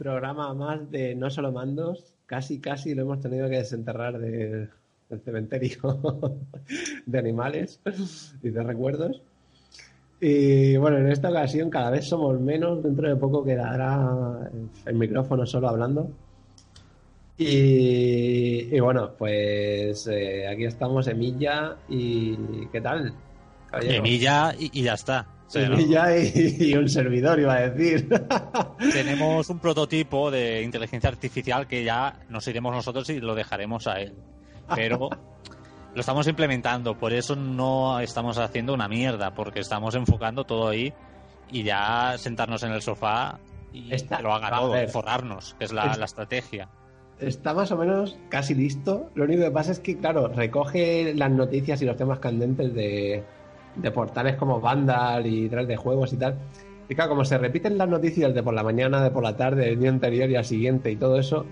programa más de No Solo Mandos. Casi, casi lo hemos tenido que desenterrar del cementerio de animales y de recuerdos. Y bueno, en esta ocasión cada vez somos menos. Dentro de poco quedará el micrófono solo hablando. Y, bueno, pues eh, aquí estamos, Emilla. ¿Y qué tal? Emilla y ya está. y, un servidor, iba a decir. Tenemos un prototipo de inteligencia artificial que ya nos iremos nosotros y lo dejaremos a él. Pero lo estamos implementando, por eso no estamos haciendo una mierda, porque estamos enfocando todo ahí y ya sentarnos en el sofá y que lo haga todo, forrarnos, que es la, la estrategia está más o menos casi listo. Lo único que pasa es que, claro, recoge las noticias y los temas candentes de, de portales como Vandal y tras de juegos y tal. Y claro, como se repiten las noticias de por la mañana, de por la tarde, del día anterior y al siguiente y todo eso,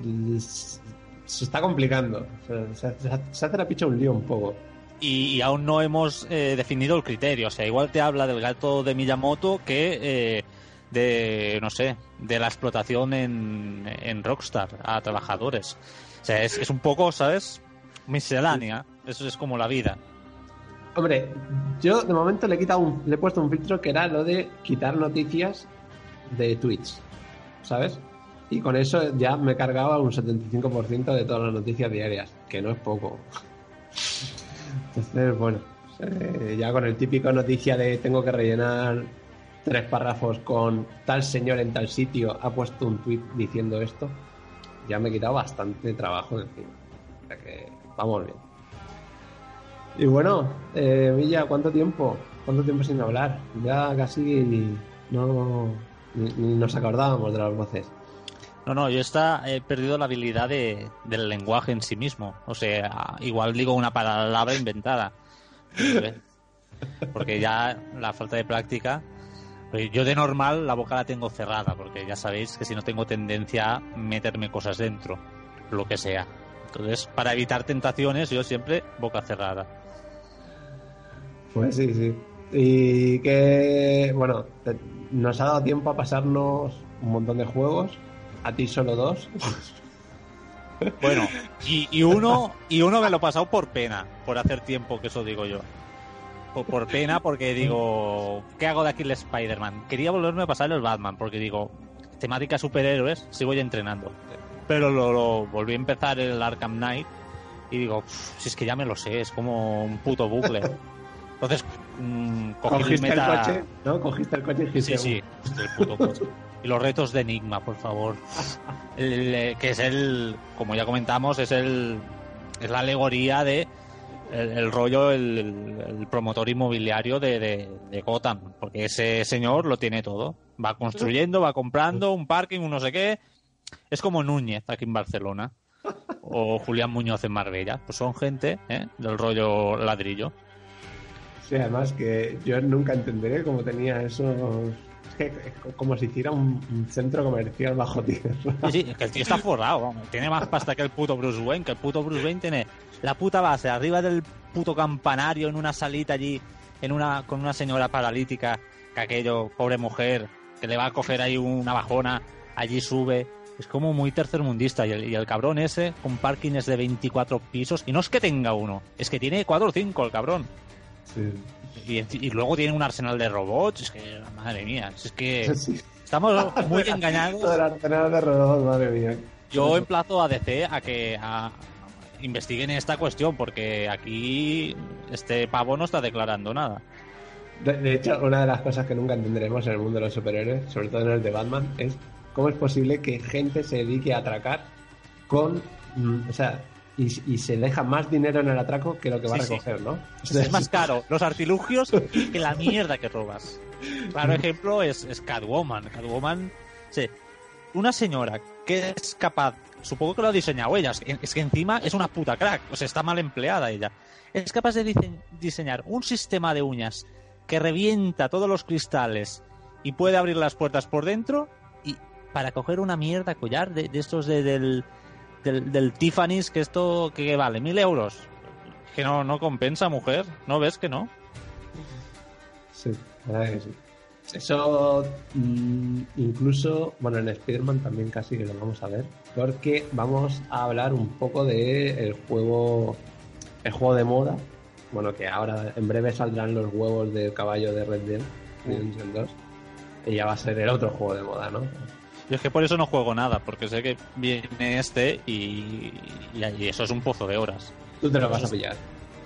se está complicando. Se, hace la picha un lío un poco. Y, aún no hemos eh, definido el criterio. O sea, igual te habla del gato de Miyamoto que eh, de, no sé, de la explotación en, en Rockstar a trabajadores. O sea, es, es un poco, ¿sabes? Miscelánea. Eso es como la vida. Hombre, yo de momento le he quitado un, le he puesto un filtro que era lo de quitar noticias de Twitch, ¿sabes? Y con eso ya me cargaba un 75% de todas las noticias diarias, que no es poco. Entonces, bueno, eh, ya con el típico noticia de tengo que rellenar tres párrafos con tal señor en tal sitio ha puesto un tweet diciendo esto, ya me he quitado bastante trabajo de encima. O sea que vamos bien. Y bueno, eh, Villa, ¿cuánto tiempo? ¿Cuánto tiempo sin hablar? Ya casi no ni, nos acordábamos de las voces. No, no, yo está, he perdido la habilidad de, del lenguaje en sí mismo. O sea, igual digo una palabra inventada. Porque ya la falta de práctica. Pues yo de normal la boca la tengo cerrada, porque ya sabéis que si no tengo tendencia a meterme cosas dentro, lo que sea. Entonces, para evitar tentaciones, yo siempre boca cerrada. Pues sí, sí. Y que, bueno, nos ha dado tiempo a pasarnos un montón de juegos. A ti solo dos. Bueno, y, uno y uno me lo he pasado por pena, por hacer tiempo, que eso digo yo. Por, pena, porque digo, ¿qué hago de aquí el Spider-Man? Quería volverme a pasar el Batman, porque digo, temática superhéroes, sigo ya entrenando. Pero lo, volví a empezar el Arkham Knight y digo, si es que ya me lo sé, es como un puto bucle. Entonces, mmm, ¿Cogiste el, coche? ¿No? Cogiste el coche y dijiste... Sí, sí, el puto coche. Y los retos de Enigma, por favor. que es el, como ya comentamos, es el es la alegoría de el, rollo, el, promotor inmobiliario de, de, Gotham, porque ese señor lo tiene todo. Va construyendo, va comprando un parking, un no sé qué. Es como Núñez aquí en Barcelona. O Julián Muñoz en Marbella. Pues son gente ¿eh? del rollo ladrillo. Sí, además que yo nunca entenderé cómo tenía esos como si hiciera un, centro comercial bajo tierra. Sí, que el tío está forrado, tiene más pasta que el puto Bruce Wayne, que el puto Bruce Wayne tiene la puta base arriba del puto campanario en una salita allí, en una con una señora paralítica, que aquello, pobre mujer, que le va a coger ahí una bajona, allí sube. Es como muy tercermundista y el, y el cabrón ese con parkings de 24 pisos, y no es que tenga uno, es que tiene 4 o 5 el cabrón. Y, luego tiene un arsenal de robots. Es que, madre mía, es que estamos muy engañados. El arsenal de robots, madre mía. Yo emplazo a DC a que a, investiguen esta cuestión, porque aquí este pavo no está declarando nada. De, hecho, una de las cosas que nunca entenderemos en el mundo de los superhéroes, sobre todo en el de Batman, es cómo es posible que gente se dedique a atracar con. Mm, o sea, y, se deja más dinero en el atraco que lo que va a recoger, ¿no? es más caro los artilugios que la mierda que robas. Claro ejemplo es, es Catwoman. Catwoman, sí. Una señora que es capaz, supongo que lo ha diseñado ella, es que encima es una puta crack, o sea, está mal empleada ella. Es capaz de diseñar un sistema de uñas que revienta todos los cristales y puede abrir las puertas por dentro y para coger una mierda collar de, estos de, del del, del Tiffany's, que esto que vale mil euros. Que no, no compensa, mujer. ¿No ves que no? Sí, verdad que sí. Eso mm, incluso, bueno, en Spider-Man también casi que lo vamos a ver, porque vamos a hablar un poco de el juego, el juego de moda, bueno, que ahora en breve saldrán los huevos del caballo de Red Dead Redemption 2, y ya va a ser el otro juego de moda, ¿no? Yo es que por eso no juego nada, porque sé que viene este y, y eso es un pozo de horas. Tú te lo vas a pillar.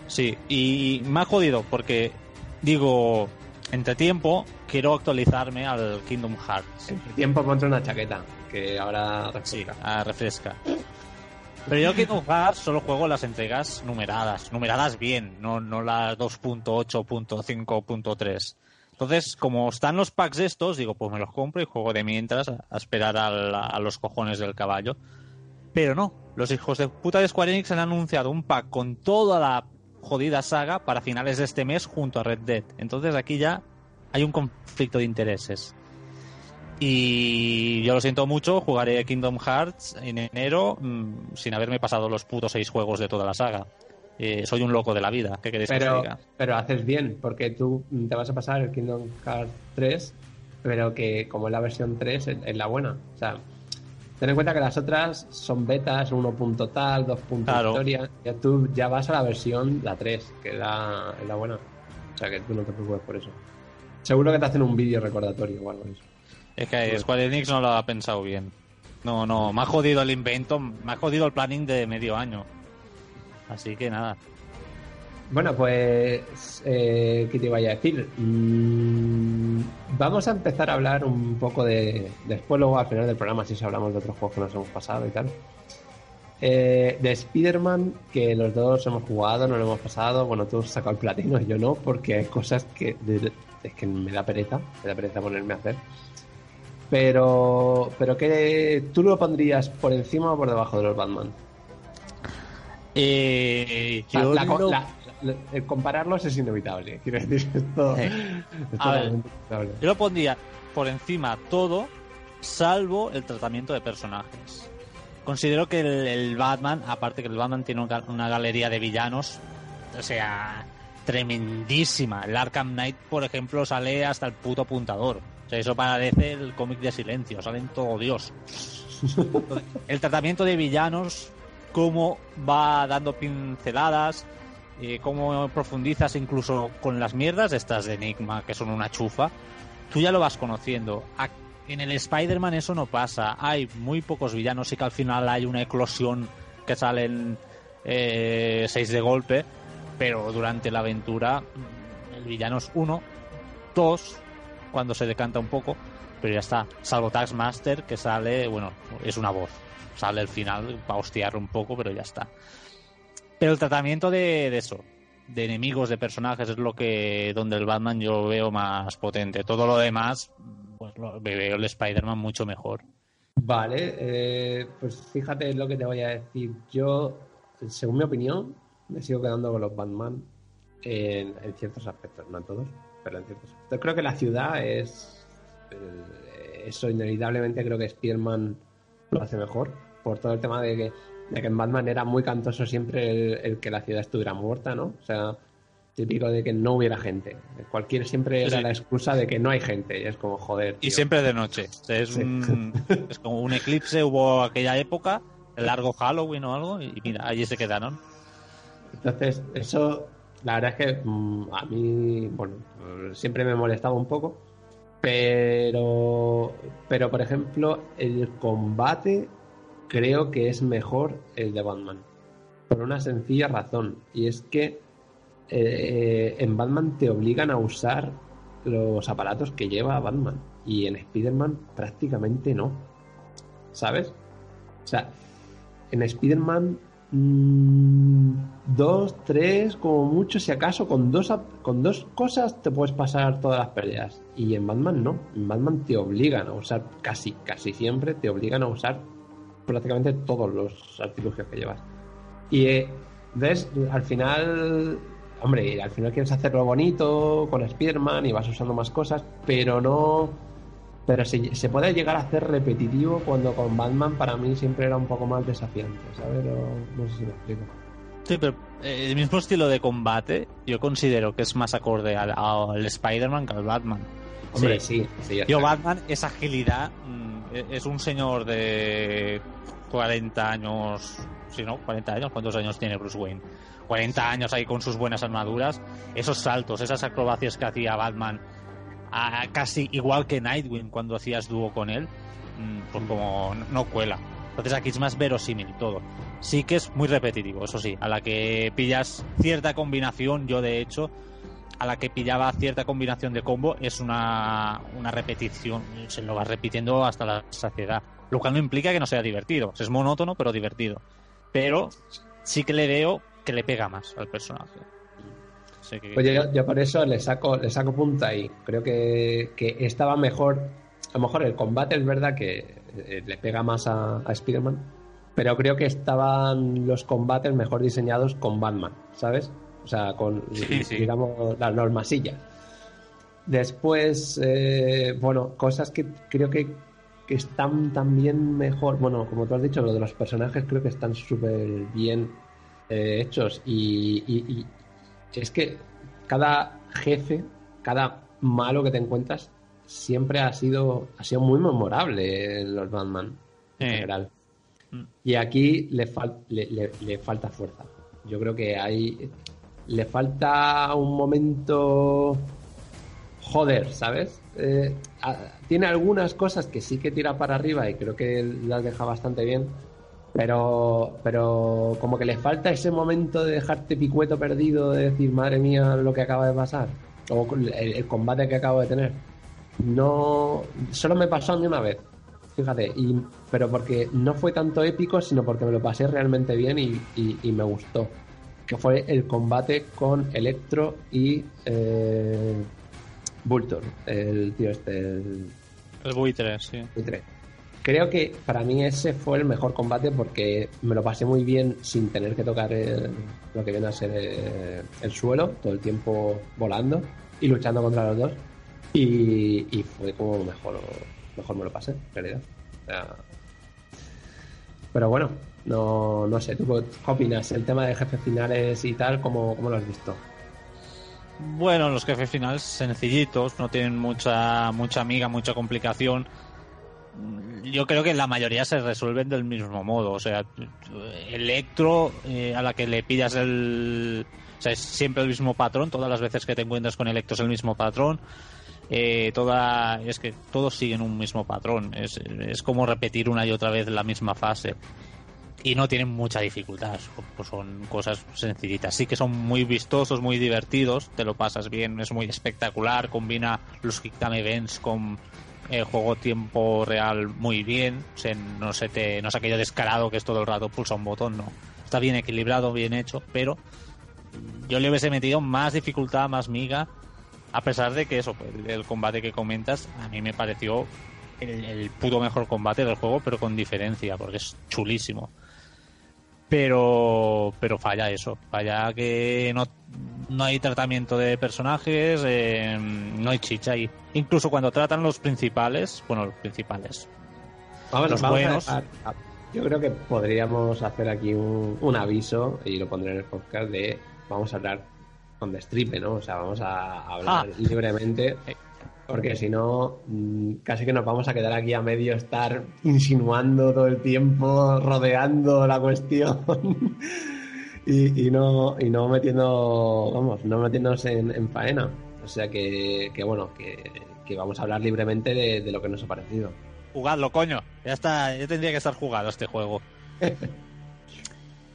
Sí, y me ha jodido porque digo, entre tiempo quiero actualizarme al Kingdom Hearts. Entre tiempo ponte una chaqueta, que ahora refresca. Sí, ah, refresca. Pero yo Kingdom Hearts solo juego las entregas numeradas, numeradas bien, no, no las 2.8.5.3. Entonces, como están los packs estos, digo, pues me los compro y juego de mientras a, esperar a los cojones del caballo. Pero no, los hijos de puta de Square Enix han anunciado un pack con toda la jodida saga para finales de este mes junto a Red Dead. Entonces aquí ya hay un conflicto de intereses. Y yo lo siento mucho, jugaré Kingdom Hearts en enero mm, sin haberme pasado los putos seis juegos de toda la saga. Eh, soy un loco de la vida, ¿qué queréis pero, que diga? Pero haces bien, porque tú te vas a pasar el Kingdom Hearts 3, pero que como es la versión 3 es, la buena. O sea, ten en cuenta que las otras son betas, 1 tal, 2 historia. Ya tú ya vas a la versión, la 3, que es la, es la buena. O sea que tú no te preocupes por eso. Seguro que te hacen un vídeo recordatorio o algo así. Es que Square Enix no lo ha pensado bien. No, no, me ha jodido el invento, me ha jodido el planning de medio año. Así que nada. Bueno, pues, eh, ¿qué te iba a decir? Mm, vamos a empezar a hablar un poco de. Después, luego al final del programa, si hablamos de otros juegos que nos hemos pasado y tal. Eh, de Spider-Man, que los dos hemos jugado, no lo hemos pasado. Bueno, tú has sacado el platino, yo no, porque hay cosas que. es que me da pereza, me da pereza ponerme a hacer. Pero, pero que tú lo pondrías por encima o por debajo de los Batman. Eh, el compararlos es inevitable. Quiero decir, esto, yo lo pondría por encima todo, salvo el tratamiento de personajes. Considero que el, Batman, aparte que el Batman tiene una galería de villanos, o sea, tremendísima. El Arkham Knight, por ejemplo, sale hasta el puto apuntador. O sea, eso parece el cómic de silencio, salen todo Dios. el tratamiento de villanos, cómo va dando pinceladas, eh, cómo profundizas incluso con las mierdas estas de Enigma, que son una chufa, tú ya lo vas conociendo. En el Spider-Man eso no pasa. Hay muy pocos villanos y que al final hay una eclosión que salen eh, seis de golpe, pero durante la aventura el villano es uno, dos, cuando se decanta un poco, pero ya está. Salvo Taxmaster, que sale, bueno, es una voz sale al final para hostiar un poco, pero ya está. Pero el tratamiento de, eso, de enemigos, de personajes, es lo que donde el Batman yo veo más potente. Todo lo demás, pues lo, veo el Spider-Man mucho mejor. Vale, eh, pues fíjate lo que te voy a decir. Yo, según mi opinión, me sigo quedando con los Batman en, ciertos aspectos, no en todos, pero en ciertos aspectos. Creo que la ciudad es. Eh, eso inevitablemente creo que Spider-Man lo hace mejor, por todo el tema de que, de que en Batman era muy cantoso siempre el, que la ciudad estuviera muerta, ¿no? O sea, típico de que no hubiera gente. Cualquier siempre era la excusa de que no hay gente, y es como joder. Y siempre de noche. es, es como un eclipse, hubo aquella época, el largo Halloween o algo, y mira, allí se quedaron. Entonces, eso, la verdad es que mm, a mí, bueno, siempre me molestaba un poco pero, pero por ejemplo, el combate creo que es mejor el de Batman. Por una sencilla razón. Y es que eh, en Batman te obligan a usar los aparatos que lleva Batman. Y en Spider-Man prácticamente no. ¿Sabes? O sea, en Spider-Man Mm, dos, tres, como mucho, si acaso, con dos, con dos cosas te puedes pasar todas las peleas. Y en Batman no. En Batman te obligan a usar, casi, casi siempre, te obligan a usar prácticamente todos los artilugios que llevas. Y eh, ves, al final, hombre, al final quieres hacerlo bonito con Spider-Man y vas usando más cosas, pero no pero se, se, puede llegar a hacer repetitivo cuando con Batman para mí siempre era un poco más desafiante, ¿sabes? No, sé si me explico. Sí, pero eh, el mismo estilo de combate yo considero que es más acorde al, Spider-Man que al Batman. Hombre, sí. Yo. Batman es agilidad, mm, e- es un señor de 40 años, si no, 40 años, ¿cuántos años tiene Bruce Wayne? 40 años ahí con sus buenas armaduras, esos saltos, esas acrobacias que hacía Batman, a- casi igual que Nightwing cuando hacías dúo con él, mm, pues como no cuela. Entonces aquí es más verosímil todo. Sí que es muy repetitivo, eso sí, a la que pillas cierta combinación, yo de hecho, a la que pillaba cierta combinación de combo es una, una repetición, se lo vas repitiendo hasta la saciedad, lo cual no implica que no sea divertido, es monótono pero divertido, pero sí que le veo que le pega más al personaje. Que- Pues yo, yo por eso le saco, le saco punta ahí. Creo que, que estaba mejor. A lo mejor el combate es verdad que eh, le pega más a, a Spider-Man. Pero creo que estaban los combates mejor diseñados con Batman, ¿sabes? O sea, con, Sí, sí. digamos, las normasillas. Después, eh, bueno, cosas que creo que, que están también mejor. Bueno, como tú has dicho, lo de los personajes creo que están súper bien eh, hechos. Y- y es que cada jefe, cada malo que te encuentras, siempre ha sido, ha sido muy memorable en los Batman en Eh. general. Mm. Y aquí le, fal- le, le- le falta fuerza. Yo creo que hay. Le falta un momento. Joder, ¿sabes? Eh, a- tiene algunas cosas que sí que tira para arriba y creo que las deja bastante bien. Pero, pero como que le falta ese momento de dejarte picueto perdido, de decir, madre mía, lo que acaba de pasar. O el, el combate que acabo de tener. No. Solo me pasó a mí una vez. Fíjate, y, pero porque no fue tanto épico, sino porque me lo pasé realmente bien y, y- y me gustó. Que fue el combate con Electro y eh, Vulture, el tío este, el El buitre, sí. buitre. Creo que para mí ese fue el mejor combate porque me lo pasé muy bien sin tener que tocar el- lo que viene a ser eh, el suelo, todo el tiempo volando y luchando contra los dos. Y, fue como mejor, mejor me lo pasé, en realidad. O sea, pero bueno, no, no sé, ¿tú qué opinas? El tema de jefes finales y tal, ¿cómo, cómo lo has visto? Bueno, los jefes finales sencillitos, no tienen mucha mucha amiga, mucha complicación. Yo creo que la mayoría se resuelven del mismo modo. O sea, Electro, eh, a la que le pillas el. O sea, es siempre el mismo patrón. Todas las veces que te encuentras con Electro es el mismo patrón. Eh, toda es que todos siguen un mismo patrón. Es, es como repetir una y otra vez la misma fase y no tienen mucha dificultad, pues son cosas sencillitas. Sí que son muy vistosos, muy divertidos, te lo pasas bien, es muy espectacular, combina los Time Events con el juego tiempo real muy bien, no, se te, no es aquello descarado que es todo el rato pulsa un botón, no. Está bien equilibrado, bien hecho, pero yo le hubiese metido más dificultad, más miga, a pesar de que eso, pues, el combate que comentas, a mí me pareció el, el puto mejor combate del juego, pero con diferencia, porque es chulísimo pero pero falla eso falla que no, no hay tratamiento de personajes eh, no hay chicha ahí incluso cuando tratan los principales bueno los principales Vamos, Los vamos buenos. a- yo creo que podríamos hacer aquí un, un aviso y lo pondré en el podcast de vamos a hablar con destripe, ¿no? O sea, vamos a hablar Ah. libremente porque si no mm, casi que nos vamos a quedar aquí a medio estar insinuando todo el tiempo, rodeando la cuestión y, y no y no metiendo, vamos, no metiéndonos en, en faena. O sea que, que bueno, que, que vamos a hablar libremente de, de lo que nos ha parecido. jugadlo coño ya está ya tendría que estar jugado este juego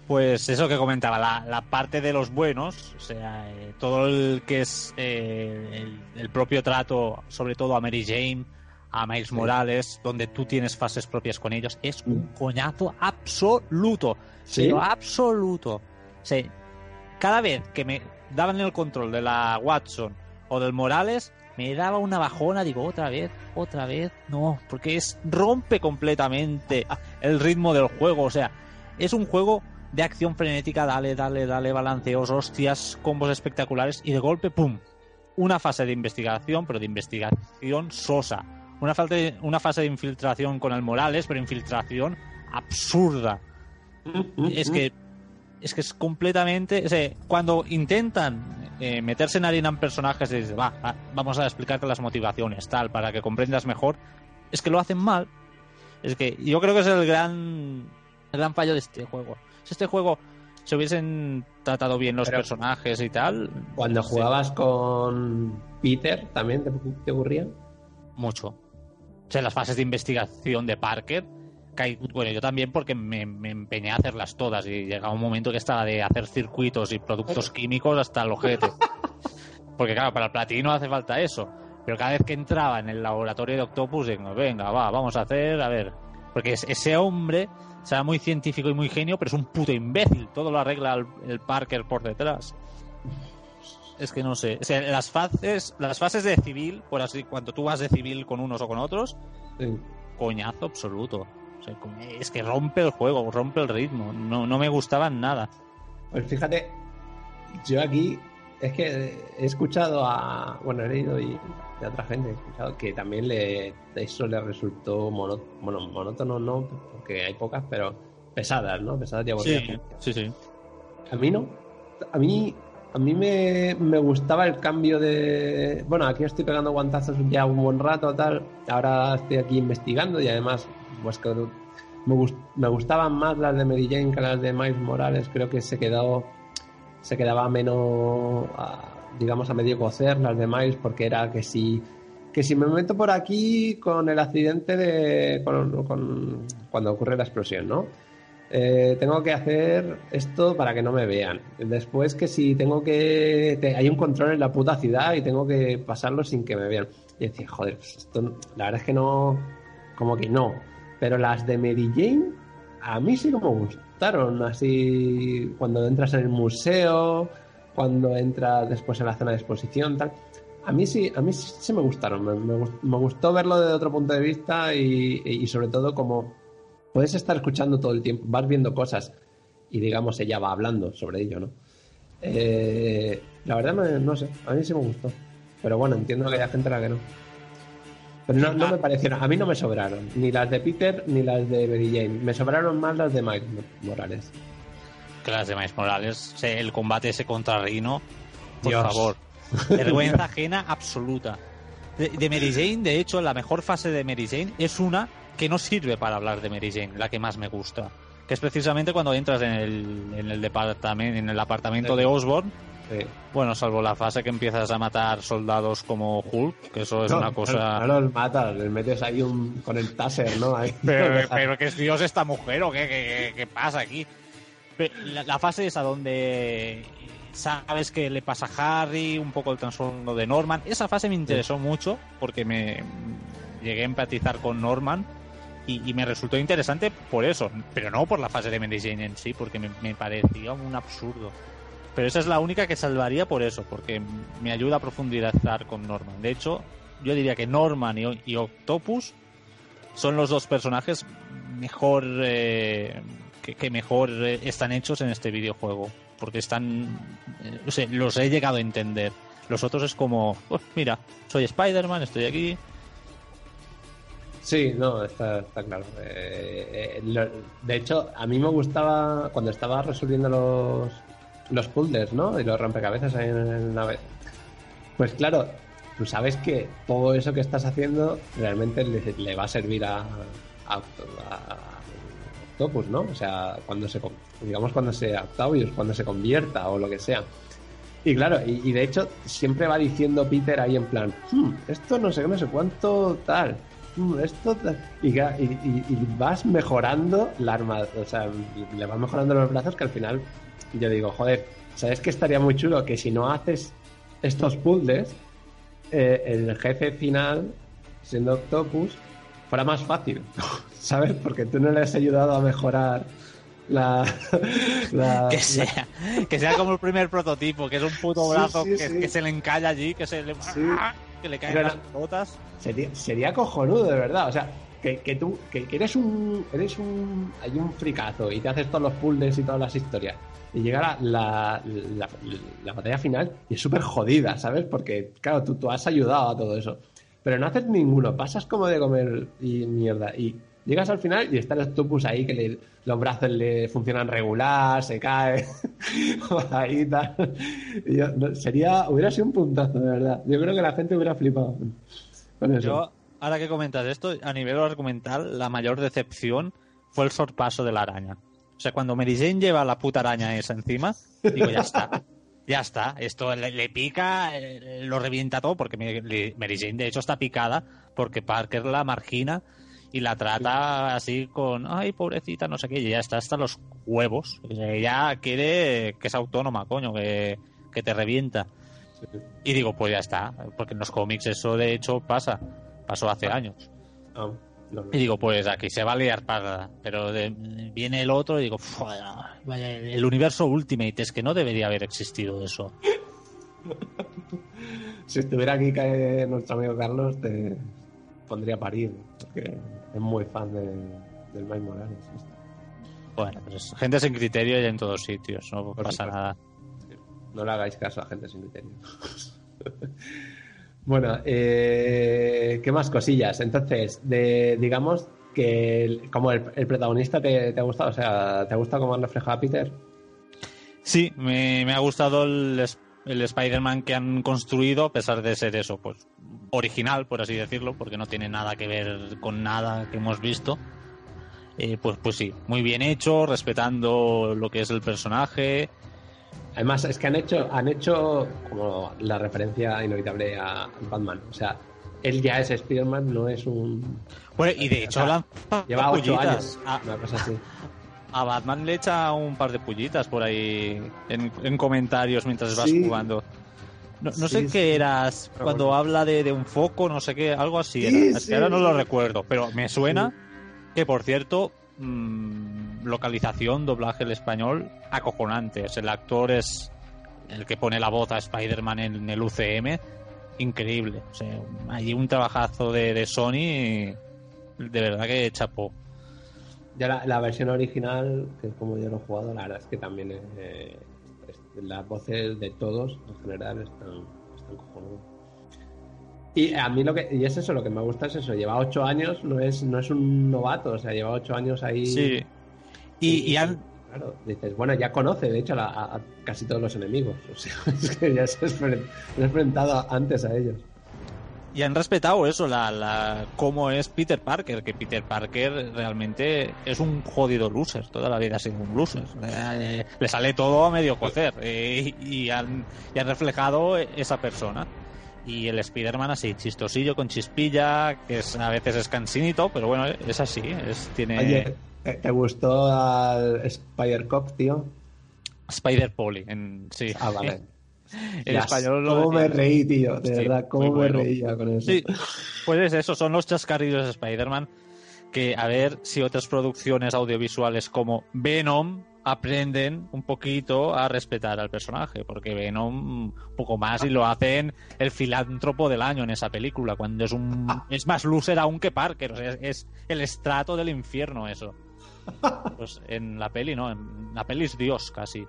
pues eso que comentaba la, la parte de los buenos o sea eh, todo el que es eh, el, el propio trato sobre todo a Mary Jane a Miles Sí. Morales donde tú tienes fases propias con ellos es un coñazo absoluto ¿Sí? pero absoluto. O sea, cada vez que me daban el control de la Watson o del Morales, me daba una bajona, digo, otra vez, otra vez, no, porque es rompe completamente el ritmo del juego, o sea, es un juego de acción frenética, dale, dale, dale, balanceos, hostias, combos espectaculares y de golpe, ¡pum! Una fase de investigación, pero de investigación sosa. Una, falta de- una fase de infiltración con el Morales, pero infiltración absurda es que es que es completamente o sea, cuando intentan eh, meterse en harina en personajes y dices, va, va, vamos a explicarte las motivaciones, tal, para que comprendas mejor, es que lo hacen mal. Es que yo creo que es el gran, el gran fallo de este juego. Si este juego se hubiesen tratado bien los Pero- personajes y tal, Cuando sí, jugabas con Peter, ¿también te, te aburría? mucho. O sea, las fases de investigación de Parker, bueno, yo también porque me, me empeñé a hacerlas todas y llegaba un momento que estaba de hacer circuitos y productos químicos hasta el ojete. Porque claro, para el platino hace falta eso. Pero cada vez que entraba en el laboratorio de Octopus, digo, venga, va, vamos a hacer, a ver. Porque es- ese hombre será muy científico y muy genio, pero es un puto imbécil. Todo lo arregla el, el Parker por detrás. Es que no sé. O sea, las fases, las fases de civil, por así, cuando tú vas de civil con unos o con otros, Sí. coñazo absoluto. O sea, es que rompe el juego, rompe el ritmo. No, no me gustaban nada. Pues fíjate, yo aquí es que he escuchado a. Bueno, he leído y de otra gente, he escuchado que también le, eso le resultó mono- bueno, monótono, no, porque hay pocas, pero pesadas, ¿no? Pesadas y aburridas. sí, sí. A mí no. A mí, a mí me, me gustaba el cambio de. Bueno, aquí estoy pegando guantazos ya un buen rato, tal. Ahora estoy aquí investigando y además, pues que me gustaban más las de Mary Jane que las de Miles Morales. Creo que se quedó. Se quedaba menos. digamos, a medio cocer las de Miles, porque era que si. Que si me meto por aquí con el accidente de. con- cuando ocurre la explosión, ¿no? Eh, tengo que hacer esto para que no me vean. Después que si tengo que... hay un control en la puta ciudad y tengo que pasarlo sin que me vean. Y decía, joder, pues esto la verdad es que no... Como que no. Pero las de Mary Jane a mí sí que me gustaron. Así cuando entras en el museo, cuando entras después en la zona de exposición, tal. A mí sí, a mí sí, sí me gustaron. Me, me gust- me gustó verlo desde otro punto de vista y, sobre todo como puedes estar escuchando todo el tiempo, vas viendo cosas y digamos ella va hablando sobre ello, ¿no? Eh, la verdad me- no sé, a mí sí me gustó. Pero bueno, entiendo que haya gente a la que no. Pero no, no me parecieron, a mí no me sobraron, ni las de Peter ni las de Mary Jane. Me sobraron más las de Mike Morales. Que las de Miles Morales, el combate ese contra Rino, por Dios. favor. Vergüenza ajena absoluta. De, de Mary Jane, de hecho, la mejor fase de Mary Jane es una que no sirve para hablar de Mary Jane, la que más me gusta. Que es precisamente cuando entras en el, en el departamento, en el apartamento de Osborn. Sí. Bueno, salvo la fase que empiezas a matar soldados como Hulk, que eso es No, una cosa. No, los matas, les metes ahí un, con el taser, ¿no? Ahí. Pero, pero que es Dios esta mujer o qué, qué, qué- pasa aquí. La, la fase esa donde sabes que le pasa a Harry, un poco el trasfondo de Norman, esa fase me interesó mucho porque me llegué a empatizar con Norman y, y me resultó interesante por eso, pero no por la fase de Mary Jane en sí, porque me, me parecía un absurdo. Pero esa es la única que salvaría por eso, porque me ayuda a profundizar con Norman. De hecho, yo diría que Norman y, Octopus son los dos personajes mejor eh, que, mejor eh, están hechos en este videojuego porque están eh, los he llegado a entender los otros es como "Oh, mira soy Spider-Man estoy aquí Sí, no, está, está claro. Eh, de hecho, a mí me gustaba cuando estaba resolviendo los, los puzzles, ¿no? Y los rompecabezas ahí en el nave. Pues claro, tú sabes que todo eso que estás haciendo realmente le, va a servir a, a, a Octopus, ¿no? O sea, cuando se, digamos, cuando se Octavius, cuando se convierta o lo que sea. Y claro, y, de hecho siempre va diciendo Peter ahí en plan, "Hmm, esto no sé qué, no sé cuánto tal, "Hmm, esto tal", y, ca- y, y- y vas mejorando la arma, o sea, le vas mejorando los brazos que al final yo digo, joder, ¿sabes que estaría muy chulo? Que si no haces estos puzzles, eh, el jefe final, siendo Octopus, fuera más fácil, ¿sabes? Porque tú no le has ayudado a mejorar la... la- que la- sea que sea como el primer prototipo que es un puto brazo sí, que, sí. que se le encalla allí que se le que le caen Pero las botas Sería, sería cojonudo, de verdad. O sea, que, que tú, que, que eres un. Eres un. Hay un fricazo y te haces todos los puzzles y todas las historias. Y llega la, la, la, la batalla final y es súper jodida, ¿sabes? Porque, claro, tú, tú has ayudado a todo eso. Pero no haces ninguno, pasas como de comer y mierda. Y, Llegas al final y está el octopus ahí, que los brazos le funcionan regular, se cae, ahí tal. Sería, hubiera sido un puntazo, de verdad. Yo creo que la gente hubiera flipado con. Yo, ahora que comentas esto, a nivel argumental, la mayor decepción fue el sorpaso de la araña. O sea, cuando Mary Jane lleva la puta araña esa encima, digo, ya está. Ya está. Esto le, le pica, eh, lo revienta todo, porque Mary Jane, de hecho, está picada porque Parker la margina y la trata así con, ay, pobrecita, no sé qué, y ya está hasta los huevos. Ella quiere que es autónoma, coño, que, que te revienta. Y digo, pues ya está, porque en los cómics eso de hecho pasa, pasó hace años. Ah, no, no. Y digo, pues aquí se va a liar para. Pero de- viene el otro y digo, "Pf, vaya, el universo Ultimate es que no debería haber existido eso. Si estuviera aquí que nuestro amigo Carlos, te pondría a parir, porque es muy fan de, del Miles Morales. Bueno, pues gente sin criterio y en todos sitios, no Por pasa supuesto. nada. No le hagáis caso a gente sin criterio. bueno, eh, ¿qué más cosillas? Entonces, de, digamos que como el, el protagonista te, te ha gustado, o sea, ¿te ha gustado cómo han reflejado a Peter? Sí, me, ha gustado el, el Spider-Man que han construido, a pesar de ser eso, pues original, por así decirlo, porque no tiene nada que ver con nada que hemos visto. Eh, pues, pues sí, muy bien hecho, respetando lo que es el personaje. Además, es que han hecho, han hecho como la referencia inevitable a Batman. O sea, él ya es Spider-Man, no es un. Bueno, y de hecho O sea, Lleva ocho años. A, Una cosa así. a Batman le echa un par de pullitas por ahí en, en comentarios mientras vas Sí. jugando. No, no Sí, sé sí. qué eras Pero cuando bueno. habla de, de un foco, no sé qué, algo así Sí, era. Es que sí, ahora no lo recuerdo, pero me suena que, por cierto, mm, localización, doblaje el español, acojonante. O sea, el actor es el que pone la voz a Spider-Man en el UCM, increíble. O sea, hay un trabajazo de, Sony, de verdad que chapó. Ya la, versión original, que es como yo lo he jugado, la verdad es que también eh, las voces de todos en general están, están. Y a mí lo que, y es eso, lo que me gusta es eso, lleva ocho años, no es, no es un novato, o sea, lleva ocho años ahí. Sí. Y, y han, Claro, dices, bueno, ya conoce, de hecho, a, a- casi todos los enemigos. O sea, es que ya se ha enfren- se ha enfrentado antes a ellos. Y han respetado eso, la, la cómo es Peter Parker, que Peter Parker realmente es un jodido loser, toda la vida ha sido un loser. Eh, le sale todo a medio cocer eh, y, han, y han reflejado esa persona. Y el Spider-Man así, chistosillo con chispilla, que es, a veces es cansinito, pero bueno, es así, es, tiene Oye, ¿te, gustó al Spider-Cop, tío? Spider-Poli, en, sí. Ah, vale. en español lo ¿Cómo me reí, tío? De Sí, verdad, ¿cómo me bueno. reía con eso? Sí, pues es eso, son los chascarrillos de Spider-Man que a ver si otras producciones audiovisuales como Venom aprenden un poquito a respetar al personaje, porque Venom un poco más y lo hacen el filántropo del año en esa película, cuando es un es más loser aún que Parker, o sea, es, es el estrato del infierno eso. Pues en la peli no, en la peli es Dios casi.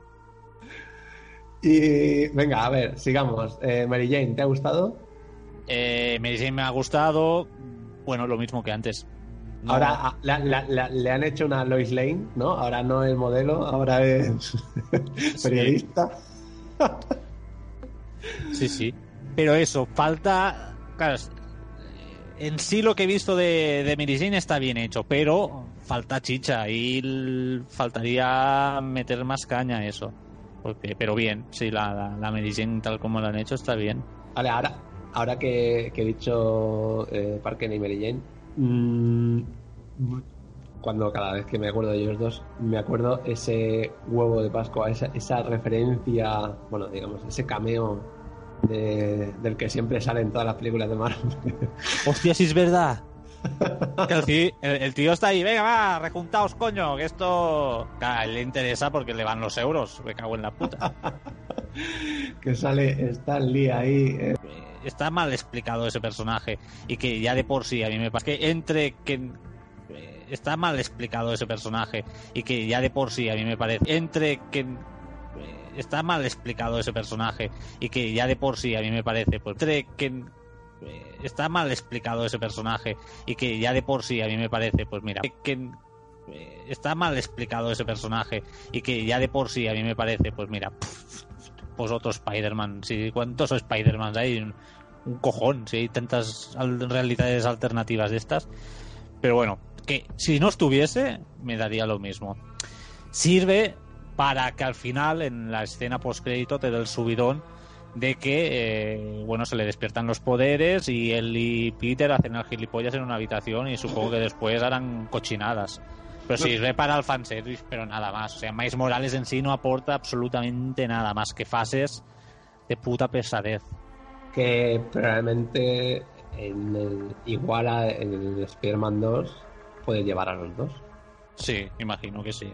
Y venga, a ver, sigamos. Eh, Mary Jane, ¿te ha gustado? Eh, Mary Jane me ha gustado, bueno, lo mismo que antes. No- Ahora a- la- la- la- le han hecho una Lois Lane, ¿no? Ahora no es modelo, ahora es periodista. Sí, sí. Pero eso, falta. Claro, es- en sí lo que he visto de, de está bien hecho, pero falta chicha y faltaría meter más caña a eso. Porque, pero bien, sí, la, la, la tal como la han hecho está bien. Vale, ahora, ahora que, que he dicho eh, Parker y Mary Jane, mm, cuando cada vez que me acuerdo de ellos dos, me acuerdo ese huevo de Pascua, esa, esa referencia, bueno, digamos, ese cameo de- del que siempre sale en todas las películas de Marvel. Hostia, si es verdad. Que el, tío, el- el tío está ahí, venga, va, rejuntaos, coño, que esto. A él le interesa porque le van los euros, me cago en la puta. que sale Stan Lee ahí. eh, está mal explicado ese personaje y que ya de por sí a mí me parece que entre que eh, está mal explicado ese personaje y que ya de por sí a mí me parece entre que eh, está mal explicado ese personaje y que ya de por sí a mí me parece pues entre que eh, está mal explicado ese personaje y que ya de por sí a mí me parece, pues mira, que está mal explicado ese personaje y que ya de por sí a mí me parece, pues mira, pues otro Spider-Man, sí, ¿cuántos Spider-Man hay? Un, cojón, si hay tantas realidades alternativas de estas. Pero bueno, que si no estuviese, me daría lo mismo. Sirve para que al final, en la escena post-crédito, te dé el subidón de que, eh, bueno, se le despiertan los poderes y él y Peter hacen al gilipollas en una habitación y supongo que después harán cochinadas. Pero sirve para el fanservice, pero nada más. O sea, Miles Morales en sí no aporta absolutamente nada más que fases de puta pesadez. Que probablemente en el, igual a, en el Spider-Man 2 puede llevar a los dos. Sí, imagino que sí.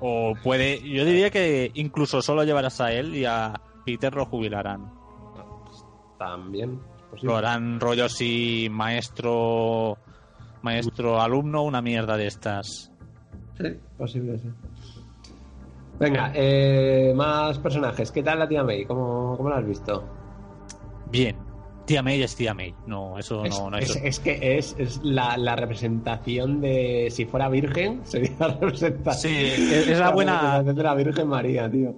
O puede, yo diría que incluso solo llevarás a él y a Peter lo jubilarán. También. Lo harán rollo así maestro maestro alumno, una mierda de estas. Sí, posible, sí. Venga, eh, más personajes. ¿Qué tal la tía May? ¿Cómo, cómo la has visto? Bien. Tía May es tía May. No, eso es, no, no es, es, que es, es la, la, representación de. Si fuera virgen, sería la representación. Sí, es, es la, la buena. de la Virgen María, tío.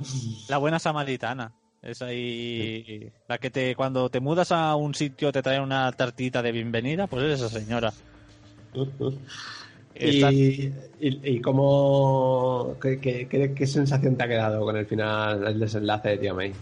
La buena samaritana. Es ahí sí. la que te cuando te mudas a un sitio te trae una tartita de bienvenida, pues es esa señora. ¿Y, y, y cómo qué, qué, qué, qué, sensación te ha quedado con el final, el desenlace de Tía May?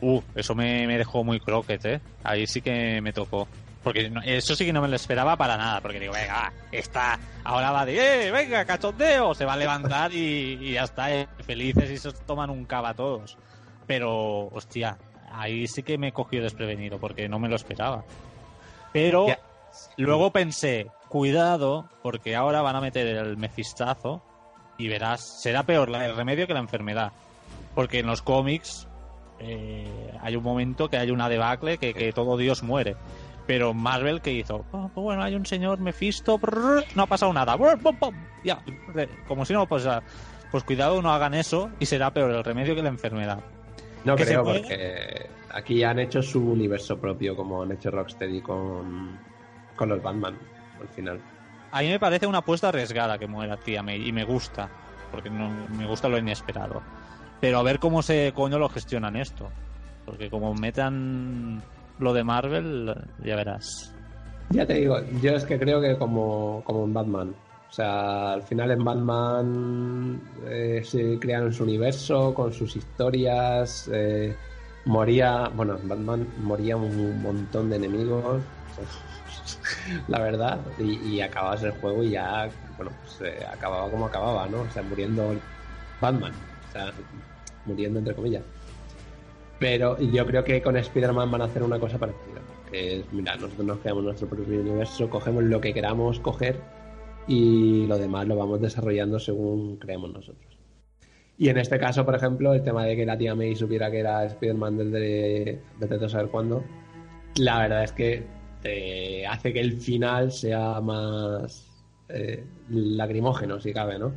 Uh, eso me, me dejó muy croquet, ¿eh? Ahí sí que me tocó. Porque no, eso sí que no me lo esperaba para nada. Porque digo, venga, está. Ahora va de, ¡eh, venga, cachondeo! Se va a levantar y, y ya está, eh, felices y se toman un cava todos. Pero, hostia, ahí sí que me cogió desprevenido porque no me lo esperaba. Pero. Luego pensé, cuidado, porque ahora van a meter el mefistazo y verás, será peor el remedio que la enfermedad. Porque en los cómics eh, hay un momento que hay una debacle que, que todo Dios muere. Pero Marvel, que hizo? Oh, pues bueno, hay un señor Mephisto, brrr, no ha pasado nada. Brrr, bom, bom, ya, como si no pasara. Pues cuidado, no hagan eso y será peor el remedio que la enfermedad. No creo, porque aquí han hecho su universo propio, como han hecho Rocksteady con, con los Batman, al final. A mí me parece una apuesta arriesgada que muera Tía May, y me gusta, porque no, me gusta lo inesperado. Pero a ver cómo se coño lo gestionan esto. Porque como metan lo de Marvel, ya verás. Ya te digo, yo es que creo que como, como en Batman. O sea, al final en Batman eh, se crearon su universo con sus historias. Eh, moría, bueno, en Batman moría un montón de enemigos. la verdad, y, y, acababas el juego y ya, bueno, pues eh, acababa como acababa, ¿no? O sea, muriendo Batman, o sea, muriendo entre comillas. Pero yo creo que con Spider-Man van a hacer una cosa parecida. Que es, mira, nosotros nos creamos nuestro propio universo, cogemos lo que queramos coger y lo demás lo vamos desarrollando según creemos nosotros. Y en este caso, por ejemplo, el tema de que la tía May supiera que era Spider-Man desde, desde saber cuándo, la verdad es que te hace que el final sea más eh, lacrimógeno, si cabe, ¿no?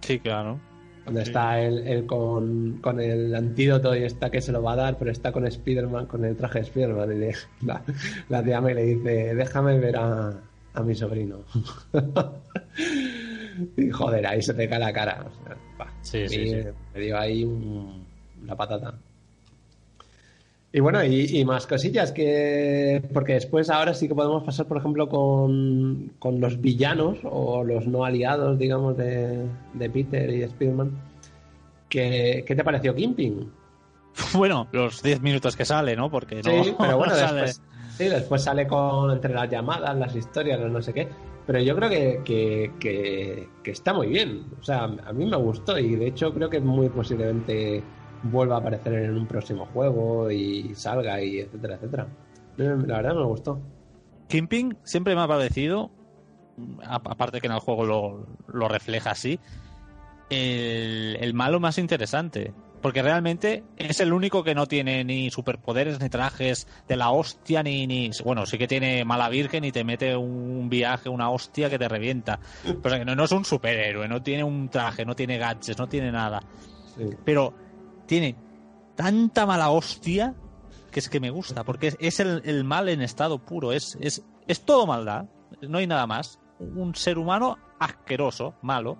Sí, claro. Cuando sí. está él, él con, con, el antídoto y está que se lo va a dar, pero está con Spider-Man, con el traje de Spider-Man. Y le, la, la tía May le dice: Déjame ver a, a mi sobrino. y joder, ahí se te cae la cara. O sea, bah, sí, sí, sí, Me dio ahí un, la patata. Y bueno, y, y, más cosillas que. Porque después ahora sí que podemos pasar, por ejemplo, con, con los villanos o los no aliados, digamos, de, de Peter y Spiderman. ¿Qué, ¿Qué te pareció Kimping? Bueno, los 10 minutos que sale, ¿no? Porque no. Sí, pero bueno, después, sí, después sale con entre las llamadas, las historias, los no sé qué. Pero yo creo que, que, que, que está muy bien. O sea, a mí me gustó y de hecho creo que muy posiblemente vuelva a aparecer en un próximo juego y salga y etcétera, etcétera. La verdad me gustó. Kimping siempre me ha parecido, aparte que en el juego lo, lo refleja así, el, el, malo más interesante. Porque realmente es el único que no tiene ni superpoderes, ni trajes de la hostia, ni, ni. Bueno, sí que tiene mala virgen y te mete un viaje, una hostia que te revienta. Pero que no, no es un superhéroe, no tiene un traje, no tiene gadgets, no tiene nada. Sí. Pero tiene tanta mala hostia que es que me gusta, porque es, es el, el mal en estado puro, es, es, es todo maldad, no hay nada más. Un ser humano asqueroso, malo,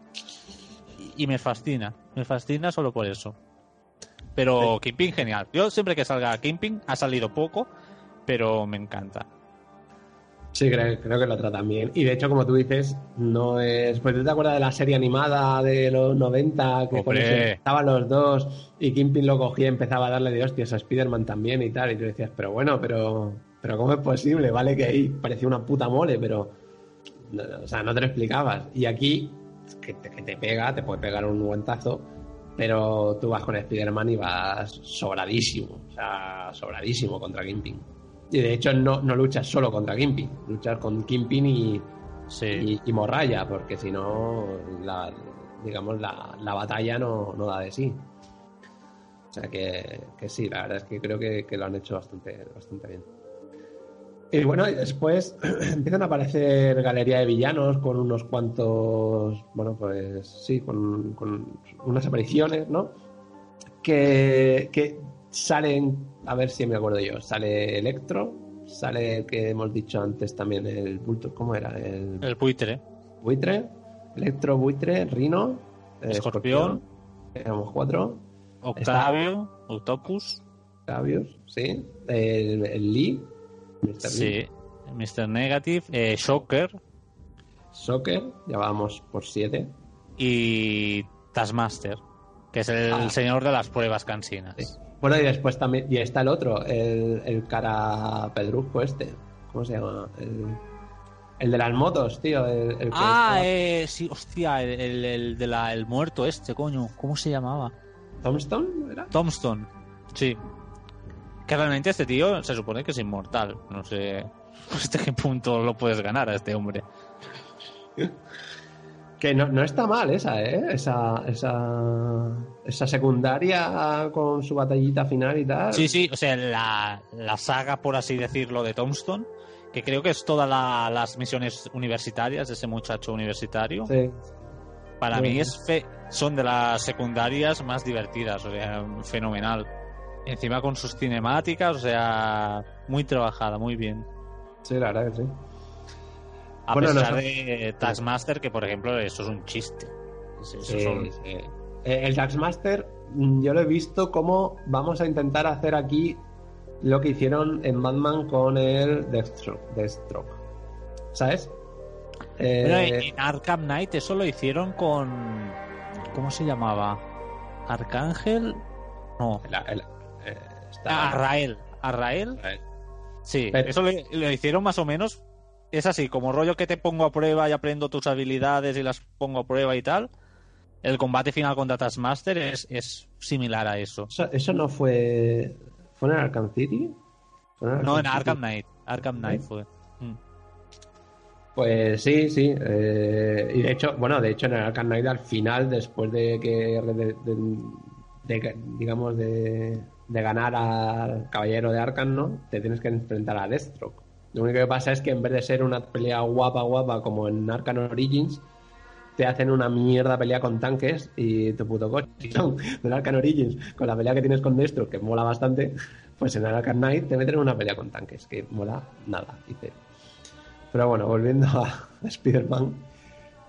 y, y me fascina, me fascina solo por eso. Pero Kingpin, genial. Yo siempre que salga Kingpin, ha salido poco, pero me encanta. Sí, creo, creo que lo tratan bien. Y de hecho, como tú dices, no es. Pues tú te acuerdas de la serie animada de los 90 que estaban los dos y Kingpin lo cogía y empezaba a darle de hostias a Spider-Man también y tal. Y tú decías, pero bueno, pero. Pero ¿cómo es posible? Vale que ahí parecía una puta mole, pero. no, o sea, no te lo explicabas. Y aquí, que te, que te pega, te puede pegar un guantazo, pero tú vas con Spider-Man y vas sobradísimo. O sea, sobradísimo contra Kingpin. Y de hecho no, no luchas solo contra Kingpin, luchas con Kingpin y, Sí. y, y Morraya, porque si no, la, digamos, la, la batalla no, no da de sí. O sea que, que sí, la verdad es que creo que, que lo han hecho bastante, bastante bien. Y bueno, y después empiezan a aparecer galería de villanos con unos cuantos, bueno, pues sí, con, con unas apariciones, ¿no? Que, que salen, a ver si me acuerdo yo, sale Electro, sale el que hemos dicho antes también, el bulto, ¿cómo era? El El buitre. buitre, Electro, buitre, Rino, eh, Escorpión. éramos cuatro, Octavio, Octopus. Octavius, sí, el, el Lee, Mr. Lee, Sí. Mr. Negative, eh, Shocker Soccer, ya vamos por siete. y Taskmaster, que es el Ah. señor de las pruebas cansinas. Sí. Bueno, y después también, y está el otro, el, el cara pedrusco este, ¿cómo se llama? El, el de las motos, tío, el, el que Ah, estaba- eh, sí, hostia, el, el, el de la, el muerto este, coño, ¿cómo se llamaba? Tombstone, ¿era? Tombstone, sí. Que realmente este tío se supone que es inmortal. No sé hasta qué punto lo puedes ganar a este hombre. Que no, no está mal esa, ¿eh? Esa, esa, esa secundaria con su batallita final y tal. Sí, sí, o sea, la, la saga, por así decirlo, de Tombstone, que creo que es todas la- las misiones universitarias de ese muchacho universitario. Sí. Para mí es fe- son de las secundarias más divertidas, o sea, fenomenal. Encima con sus cinemáticas, o sea, muy trabajada, muy bien. Sí, la verdad que sí. A Bueno, pesar no- de Taskmaster, que por ejemplo, eso es un chiste. Eso Sí, son- sí. Eh, El Taxmaster, mm, yo lo he visto como vamos a intentar hacer aquí lo que hicieron en Batman con el Deathstroke. Deathstroke. ¿Sabes? Eh, Pero en en Arkham Knight eso lo hicieron con... ¿Cómo se llamaba? ¿Arcángel? No. el- el- eh, está- Ah, Arrael. ¿Arrael? Sí, Pero- eso lo, lo hicieron más o menos. Es así, como rollo que te pongo a prueba y aprendo tus habilidades y las pongo a prueba y tal. El combate final contra Taskmaster es, es similar a eso. Eso, eso no fue. ¿Fue en Arkham City? ¿Fue No, en City? Arkham Knight. Arkham Knight ¿Sí? fue. Mm. Pues sí, sí. eh, y de hecho, bueno, de hecho en Arkham Knight al final, después de que de, de- de- digamos de, de ganar al caballero de Arkham, ¿no? Te tienes que enfrentar a Deathstroke. Lo único que pasa es que en vez de ser una pelea guapa, guapa como en Arkham Origins, te hacen una mierda pelea con tanques y tu puto coche. En Arkham Origins, con la pelea que tienes con Deathstroke, que mola bastante, pues en Arkham Knight te meten en una pelea con tanques, que mola nada. Cero. Pero bueno, volviendo a Spider-Man.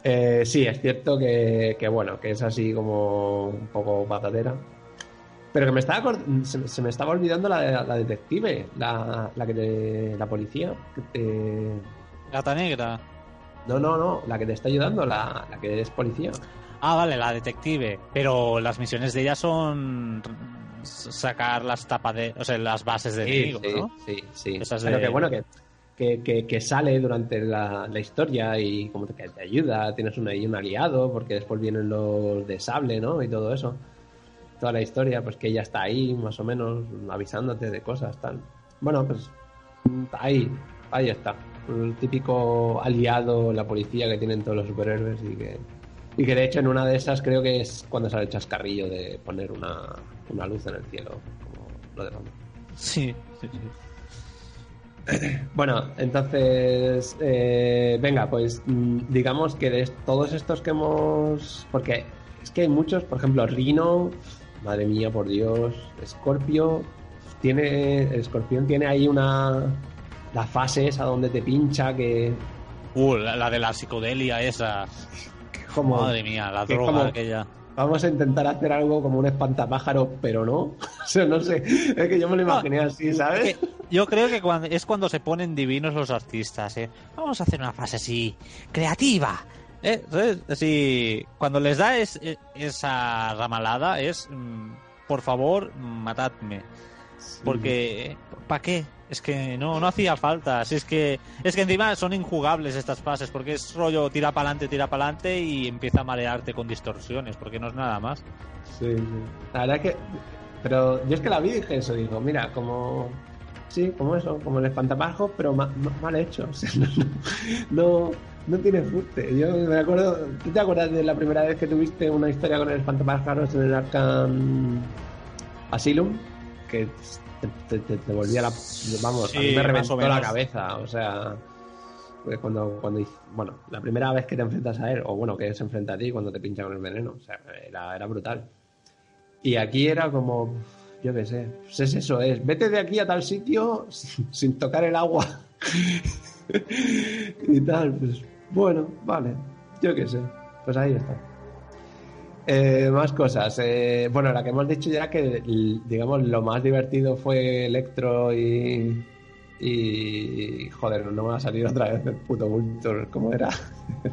eh, sí, es cierto que, que, bueno, que es así como un poco patatera. Pero que me estaba se, se me estaba olvidando la, la detective, la, la que te- la policía. que te- Gata Negra. no, no, no, la que te está ayudando, la, la que es policía. Ah, vale, la detective. Pero las misiones de ella son sacar las tapas de. O sea, las bases de enemigos, sí, ¿no? sí, sí. Esas Pero que bueno, que, que, que- que sale durante la, la historia y como que te ayuda, tienes un aliado, porque después vienen los de sable, ¿no? Y todo eso. Toda la historia, pues que ella está ahí, más o menos, avisándote de cosas, tal. Bueno, pues ahí, ahí está. El típico aliado, la policía que tienen todos los superhéroes y que, y que de hecho en una de esas creo que es cuando sale el chascarrillo de poner una, una luz en el cielo, como lo de Batman. Sí, sí, sí. Bueno, entonces, eh, venga, pues mm, digamos que de todos estos que hemos... Porque es que hay muchos, por ejemplo, Rhino, madre mía, por Dios, Scorpio, tiene, el escorpión tiene ahí una, la fase esa donde te pincha que... Uh, la, la de la psicodelia esa. Como, Madre mía, la droga como- aquella. Vamos a intentar hacer algo como un espantapájaros, pero no. O sea, no sé, es que yo me lo imaginé así, ¿sabes? Que Yo creo que cuando, es cuando se ponen divinos los artistas, ¿eh? Vamos a hacer una fase así, creativa. ¿Eh? ¿Sabes? Así, cuando les da es- e- esa ramalada es, mm, por favor, matadme. Porque, ¿para qué? Es que no, no hacía falta. Si es que es que encima son injugables estas fases, porque es rollo tira para adelante, tira para adelante y empieza a marearte con distorsiones, porque no es nada más. Sí, sí. La verdad que. Pero yo es que la vi y dije eso, digo, mira, como. Sí, como eso, como el espantapájaros, pero ma- ma- mal hecho. O sea, no, no, no, no tiene fuste. Yo me acuerdo. ¿Tú te acuerdas de la primera vez que tuviste una historia con el espantapájaros en el Arkham Asylum? Que te, te, volvía la. Vamos, a mí me reventó la cabeza. O sea. pues cuando, cuando bueno, la primera vez que te enfrentas a él, o bueno, que se enfrenta a ti cuando te pincha con el veneno, o sea, era, era brutal. Y aquí era como, yo qué sé, pues es eso, es, vete de aquí a tal sitio sin, sin tocar el agua. y tal, pues bueno, vale, yo qué sé, pues ahí está. Eh, más cosas. eh, bueno, la que hemos dicho ya era que, digamos, lo más divertido fue Electro y. Y. Joder, no me va a salir otra vez el puto Vulture. ¿Cómo era?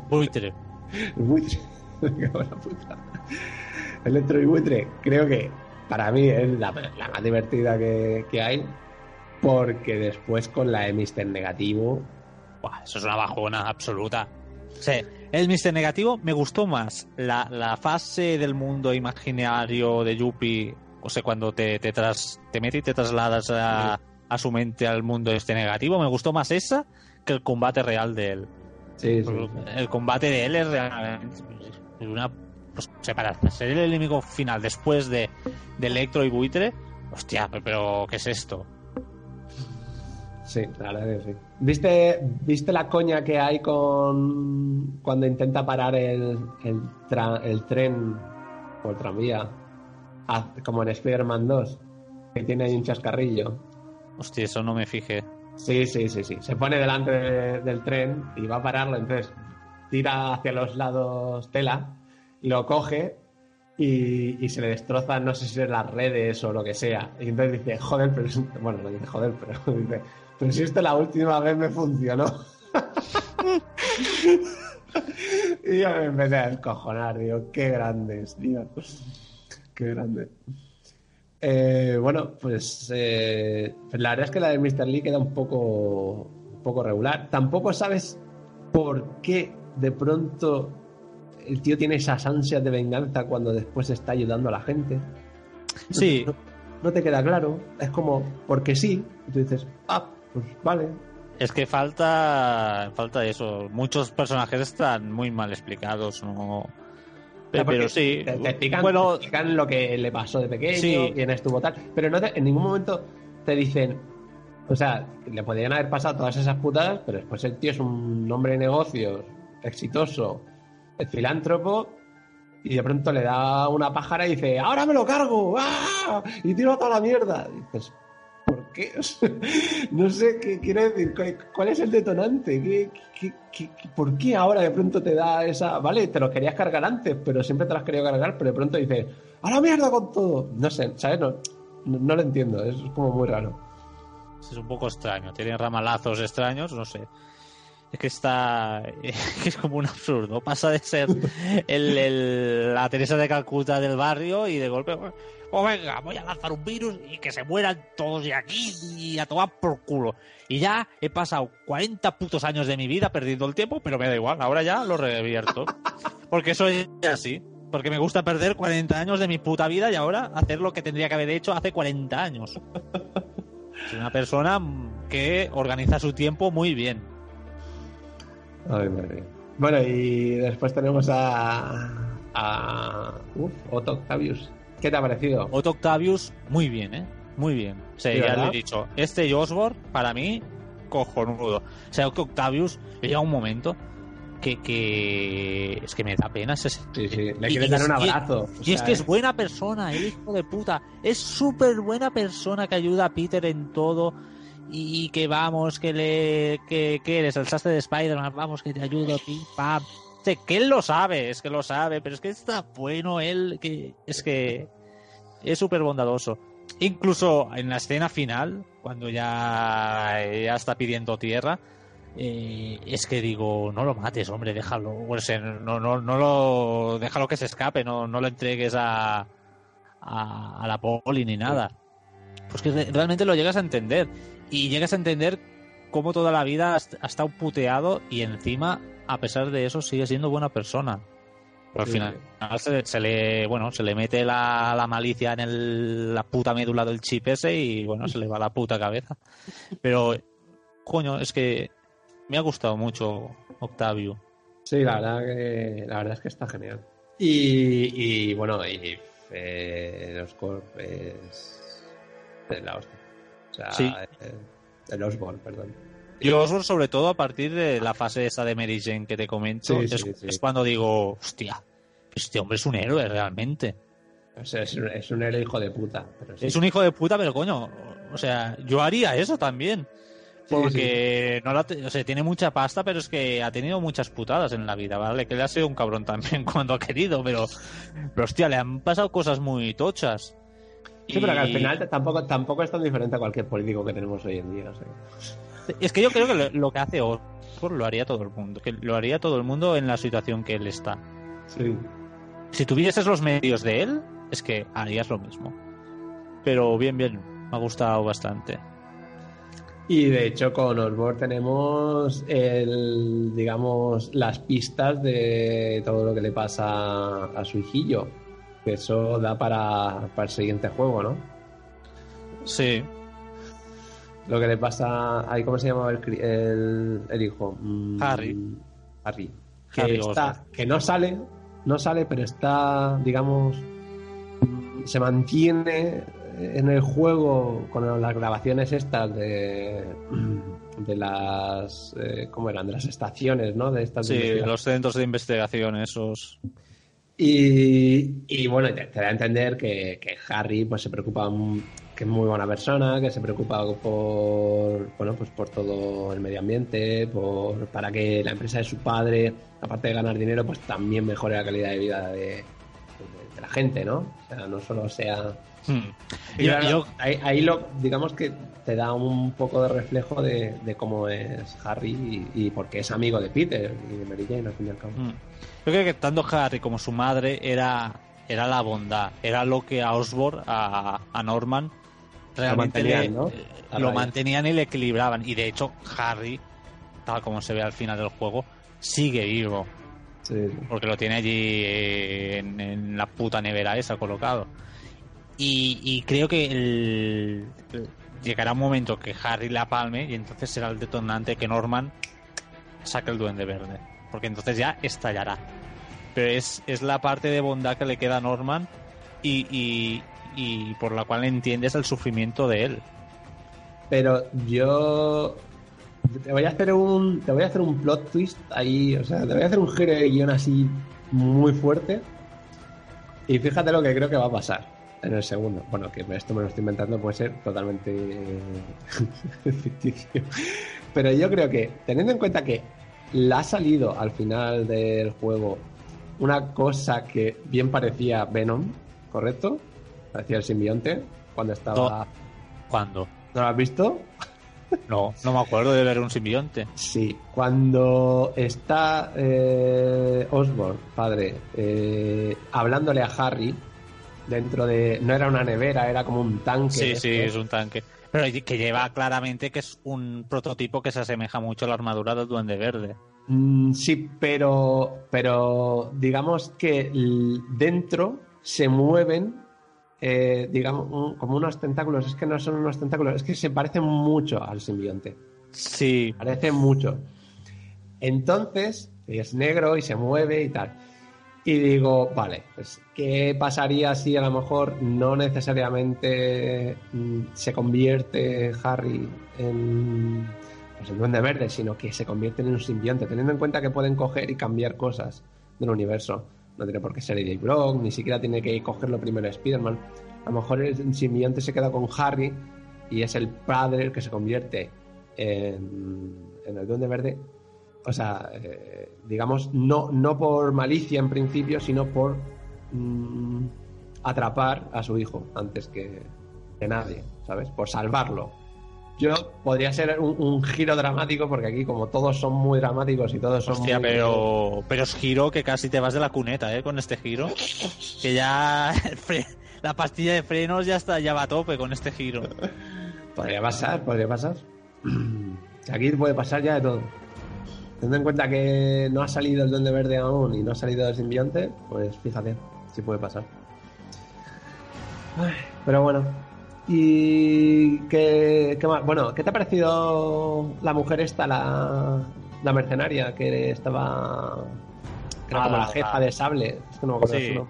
Buitre. Buitre. La puta. Electro y buitre, creo que para mí es la, la más divertida que, que hay. Porque después con la de Mr. Negativo. Buah, eso es una bajona absoluta. Sí, el Mr. Negativo me gustó más la, la fase del mundo imaginario de Yuppie, o sea, cuando te, te, tras, te metes y te trasladas a, a su mente al mundo este negativo, me gustó más esa que el combate real de él. Sí, sí. El combate de él es realmente una... Pues, o sea, para ser el enemigo final después de, de Electro y Buitre, hostia, pero ¿qué es esto? Sí, la verdad que sí. ¿Viste, ¿Viste la coña que hay con cuando intenta parar el, el, tra- el tren o el tranvía? Como en Spider-Man 2, que tiene ahí un chascarrillo. Hostia, eso no me fijé. Sí, sí, sí, sí. Se pone delante de- del tren y va a pararlo, entonces tira hacia los lados tela, lo coge y, y se le destroza, no sé si es las redes o lo que sea. Y entonces dice, joder, pero... Bueno, no dice joder, pero dice, pero si esto la última vez me funcionó. y yo me empecé a descojonar, digo, qué grandes, tío. Qué grande. Eh, bueno, pues, eh, pues la verdad es que la de Mr. Lee queda un poco, un poco regular. Tampoco sabes por qué de pronto el tío tiene esas ansias de venganza cuando después está ayudando a la gente. Sí. No, no te queda claro. Es como, porque sí. Y tú dices, ah, pues vale. Es que falta falta eso. Muchos personajes están muy mal explicados, no. Pero, sí. Te, te explican, bueno, te explican lo que le pasó de pequeño, Sí. quién estuvo tal. Pero no te- en ningún momento te dicen. O sea, le podrían haber pasado todas esas putadas, pero después el tío es un hombre de negocios, exitoso, el filántropo, y de pronto le da una pájara y dice, ¡ahora me lo cargo! ¡Ah! Y tiro toda la mierda. Y dices, ¿por qué? No sé qué quiere decir, ¿cuál, es el detonante? ¿Qué, qué- qué- por qué ahora de pronto te da esa... Vale, te lo querías cargar antes, pero siempre te lo has querido cargar, pero de pronto dices, ¡a la mierda con todo! No sé, ¿sabes? No, no, lo entiendo, es como muy raro. es un poco extraño. Tiene ramalazos extraños, no sé. Es que está. Es como un absurdo. Pasa de ser el- la Teresa de Calcuta del barrio y de golpe. Pues venga, voy a lanzar un virus y que se mueran todos de aquí y a tomar por culo. Y ya he pasado 40 putos años de mi vida perdiendo el tiempo, pero me da igual, ahora ya lo revierto. Porque soy así. Porque me gusta perder 40 años de mi puta vida y ahora hacer lo que tendría que haber hecho hace 40 años. Soy una persona que organiza su tiempo muy bien. Madre. Bueno, y después tenemos a... a... Otto Octavius. ¿Qué te ha parecido? Otto Octavius, muy bien, ¿eh? Muy bien. O sea, Sí, ya ¿verdad? lo he dicho. Este y Osborne, para mí, cojonudo. O sea, que Octavius llega un momento que, que es que me da pena ese Sí, sí. Le y dar es- un y- abrazo. o Y es que es buena persona, el hijo de puta. Es súper buena persona que ayuda a Peter en todo. Y que vamos, que le. que, que eres el sastre de Spider-Man, vamos, que te ayudo, pim, pam. Sí, que él lo sabe, es que lo sabe, pero es que está bueno él, que es que es súper bondadoso. Incluso en la escena final, cuando ya, ya está pidiendo tierra, eh, es que digo, no lo mates, hombre, déjalo. No, no, no lo. Déjalo que se escape, no, lo entregues a, a, la poli ni nada. Pues que re- realmente lo llegas a entender. Y llegas a entender cómo toda la vida ha estado puteado y encima, a pesar de eso, sigue siendo buena persona. Pero al final se, se le bueno se le mete la, la malicia en el- la puta médula del chip ese y bueno se le va la puta cabeza. Pero coño, es que me ha gustado mucho Octavio. Sí, la verdad que la verdad es que está genial. Y, y, bueno, y eh, los Corp es, es la hostia. O sea, Sí. eh, el Osborn, perdón. Y Osborn, sobre todo a partir de la fase esa de Mary Jane que te comento, Sí, es, sí, sí. es cuando digo, hostia, este hombre es un héroe realmente. O sea, es, un- es un héroe hijo de puta. Pero sí. Es un hijo de puta, pero coño, o sea, yo haría eso también. Sí, Porque no la te- o sea, tiene mucha pasta, pero es que ha tenido muchas putadas en la vida, ¿vale? Que le ha sido un cabrón también cuando ha querido, pero, pero hostia, le han pasado cosas muy tochas. Sí, pero que al final tampoco, tampoco es tan diferente a cualquier político que tenemos hoy en día. o sea. Es que yo creo que lo, lo que hace Osborn lo haría todo el mundo, que lo haría todo el mundo en la situación que él está. Sí. Si tuvieses los medios de él, es que harías lo mismo. Pero bien, bien, me ha gustado bastante. Y de hecho con Osborn tenemos el, digamos, las pistas de todo lo que le pasa a su hijillo. Que eso da para, para el siguiente juego, ¿no? Sí, Lo que le pasa. Ahí, ¿Cómo se llamaba el, el, el hijo? Mm, Harry. Harry. Que, Harry está, que no sale, no sale, pero está, digamos, se mantiene en el juego con las grabaciones estas de, de las, eh, ¿cómo eran? De las estaciones, ¿no? De estas sí, los centros de investigación, esos. Y, y bueno, te, te da a entender que, que Harry pues se preocupa, que es muy buena persona, que se preocupa por bueno pues por todo el medio ambiente, por para que la empresa de su padre, aparte de ganar dinero, pues también mejore la calidad de vida de, de- de la gente, ¿no? O sea, no solo sea Hmm. y Yo- ahí, ahí lo, digamos que te da un poco de reflejo de, de cómo es Harry y, y porque es amigo de Peter y de Mary Jane al fin y al cabo. Mm. Yo creo que tanto Harry como su madre era, era la bondad, era lo que a Osborn, a, a Norman, realmente mantenían, le- ¿no? eh, lo raya. mantenían y le equilibraban. Y de hecho, Harry, tal como se ve al final del juego, sigue vivo, Sí, porque lo tiene allí eh, en, en la puta nevera esa colocado. Y, y creo que el- llegará un momento que Harry la palme y entonces será el detonante que Norman saque el duende verde. Porque entonces ya estallará. Pero es, es la parte de bondad que le queda a Norman y, y, y por la cual entiendes el sufrimiento de él. Pero yo te voy a hacer un te voy a hacer un plot twist ahí, o sea, te voy a hacer un giro de guion así muy fuerte. Y fíjate lo que creo que va a pasar en el segundo. Bueno, que esto me lo estoy inventando, puede ser totalmente eh, ficticio. Pero yo creo que, teniendo en cuenta que la ha salido al final del juego una cosa que bien parecía Venom, ¿correcto? Parecía el simbionte cuando estaba. ¿Cuándo? ¿No lo has visto? No, no me acuerdo de ver un simbionte. Sí, cuando está eh, Osborn, padre, eh, hablándole a Harry dentro de. No era una nevera, era como un tanque. Sí, sí, es un tanque. Pero que lleva claramente que es un prototipo que se asemeja mucho a la armadura del Duende Verde. Mm, sí, pero, pero digamos que dentro se mueven, eh, digamos, un- como unos tentáculos. Es que no son unos tentáculos, es que se parecen mucho al simbionte. Sí, Parece mucho. Entonces, es negro y se mueve y tal. Y digo, vale, pues, ¿qué pasaría si a lo mejor no necesariamente mm, se convierte Harry en, pues, el duende verde, sino que se convierten en un simbionte, teniendo en cuenta que pueden coger y cambiar cosas del universo. No tiene por qué ser Eddie Brock, ni siquiera tiene que cogerlo primero Spider-Man. A lo mejor el simbionte se queda con Harry y es el padre el que se convierte en, el duende verde. O sea, eh, digamos, no, no por malicia en principio, sino por mm, atrapar a su hijo antes que nadie, ¿sabes? Por salvarlo yo podría ser un, giro dramático porque aquí como todos son muy dramáticos y todos son Hostia, pero pero es giro que casi te vas de la cuneta, ¿eh? Con este giro. que ya la pastilla de frenos ya está ya va a tope con este giro. podría pasar, podría pasar. Aquí puede pasar ya de todo. Teniendo en cuenta que no ha salido el Duende Verde aún y no ha salido el simbionte, pues fíjate, sí puede pasar. pero bueno, ¿Y qué, más? Bueno, ¿qué te ha parecido la mujer esta, la, la mercenaria que estaba. que era como la ah, jefa de sable? Es que no me acuerdo sí. su.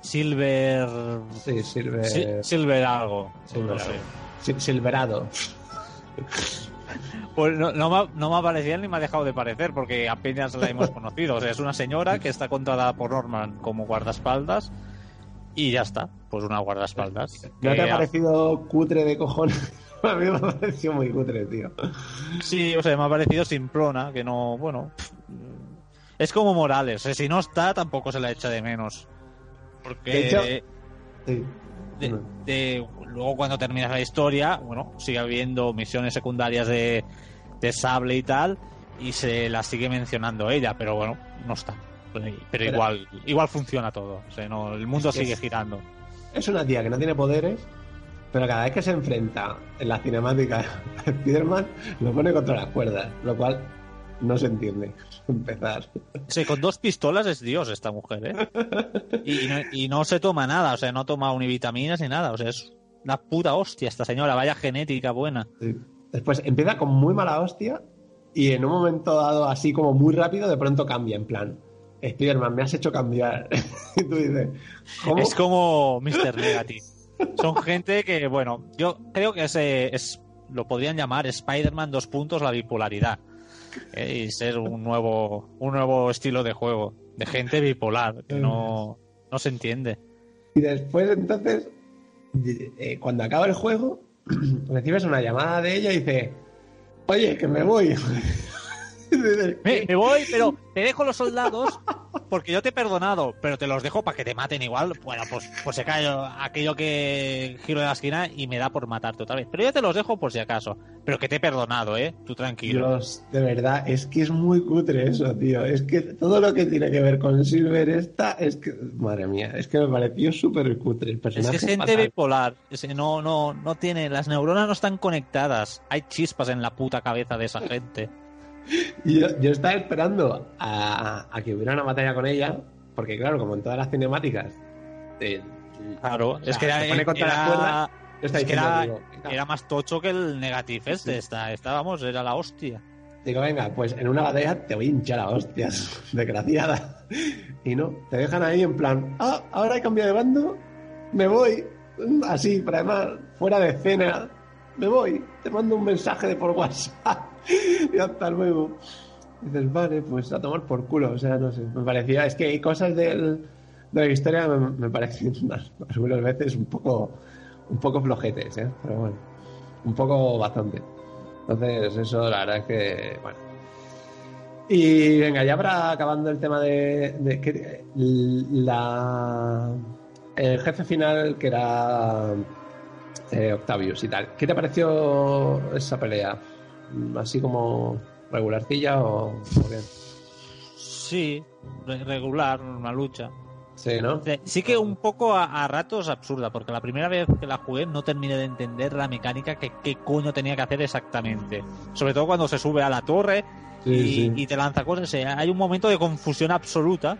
Silver. Sí, Silver. Silver algo. Silver Silverado. Pues no, no, me, no me ha parecido ni me ha dejado de parecer, porque apenas la hemos conocido. O sea, es una señora que está contratada por Norman como guardaespaldas y ya está, pues una guardaespaldas. ¿No te ha parecido cutre de cojones? A mí me ha parecido muy cutre, tío. Sí, o sea, me ha parecido simplona, que no, bueno. Es como Morales, si no está, tampoco se la echa de menos. Porque. luego, cuando terminas la historia, bueno, sigue habiendo misiones secundarias de, de sable y tal, y se la sigue mencionando ella, pero bueno, no está. Pero, igual, igual funciona todo. O sea, no, el mundo sigue girando. Es una tía que no tiene poderes, pero cada vez que se enfrenta en la cinemática de Spider-Man, lo pone contra las cuerdas, lo cual no se entiende. Empezar. Sí, con dos pistolas es Dios esta mujer, ¿eh? Y no, y no se toma nada, o sea, no toma univitaminas ni nada, o sea, es una puta hostia esta señora, vaya genética buena. Después empieza con muy mala hostia y en un momento dado, así como muy rápido, de pronto cambia, en plan, Spiderman, me has hecho cambiar. y tú dices, Es como Mr. Negative. Son gente que, bueno, yo creo que ese es, lo podrían llamar Spider-Man dos puntos la bipolaridad. Eh, y ser un nuevo, un nuevo estilo de juego. De gente bipolar, que no, no se entiende. Y después, entonces, eh, cuando acaba el juego, recibes una llamada de ella y dice, oye, que me voy. me, voy, pero te dejo los soldados porque yo te he perdonado, pero te los dejo para que te maten igual. Bueno, pues, pues se cae aquello que giro de la esquina y me da por matarte otra vez. Pero yo te los dejo por si acaso. Pero que te he perdonado, ¿eh? Tú tranquilo. Dios, de verdad, es que es muy cutre eso, tío. Es que todo lo que tiene que ver con Silver esta, es que, madre mía, es que me pareció súper cutre el personaje. Es que gente bipolar. Es que no, no, no tiene, las neuronas no están conectadas. Hay chispas en la puta cabeza de esa gente. yo, yo, estaba esperando a, que hubiera una batalla con ella, porque claro, como en todas las cinemáticas. claro, es que era, era, más tocho que el negative este. estábamos, era la hostia. Digo, venga, pues en una batalla te voy a hinchar a hostias, desgraciada. Y no, te dejan ahí en plan, ah, ahora he cambiado de bando, me voy. Así, pero además, fuera de escena, me voy, te mando un mensaje de por WhatsApp y hasta luego. dices, vale, pues a tomar por culo. O sea, no sé, me parecía, es que hay cosas del, de la historia me, parecen algunas veces un poco, un poco flojetes, ¿eh? pero bueno, un poco bastante. Entonces, eso la verdad es que, bueno. Y venga, ya para acabando el tema de, la el jefe final que era eh, Octavius y tal. ¿Qué te pareció esa pelea? ¿Así como regularcilla o, bien? Sí, regular, una lucha. Sí, ¿no? Sí que un poco a, ratos absurda, porque la primera vez que la jugué no terminé de entender la mecánica que qué coño tenía que hacer exactamente. Sobre todo cuando se sube a la torre y, te lanza cosas. hay un momento de confusión absoluta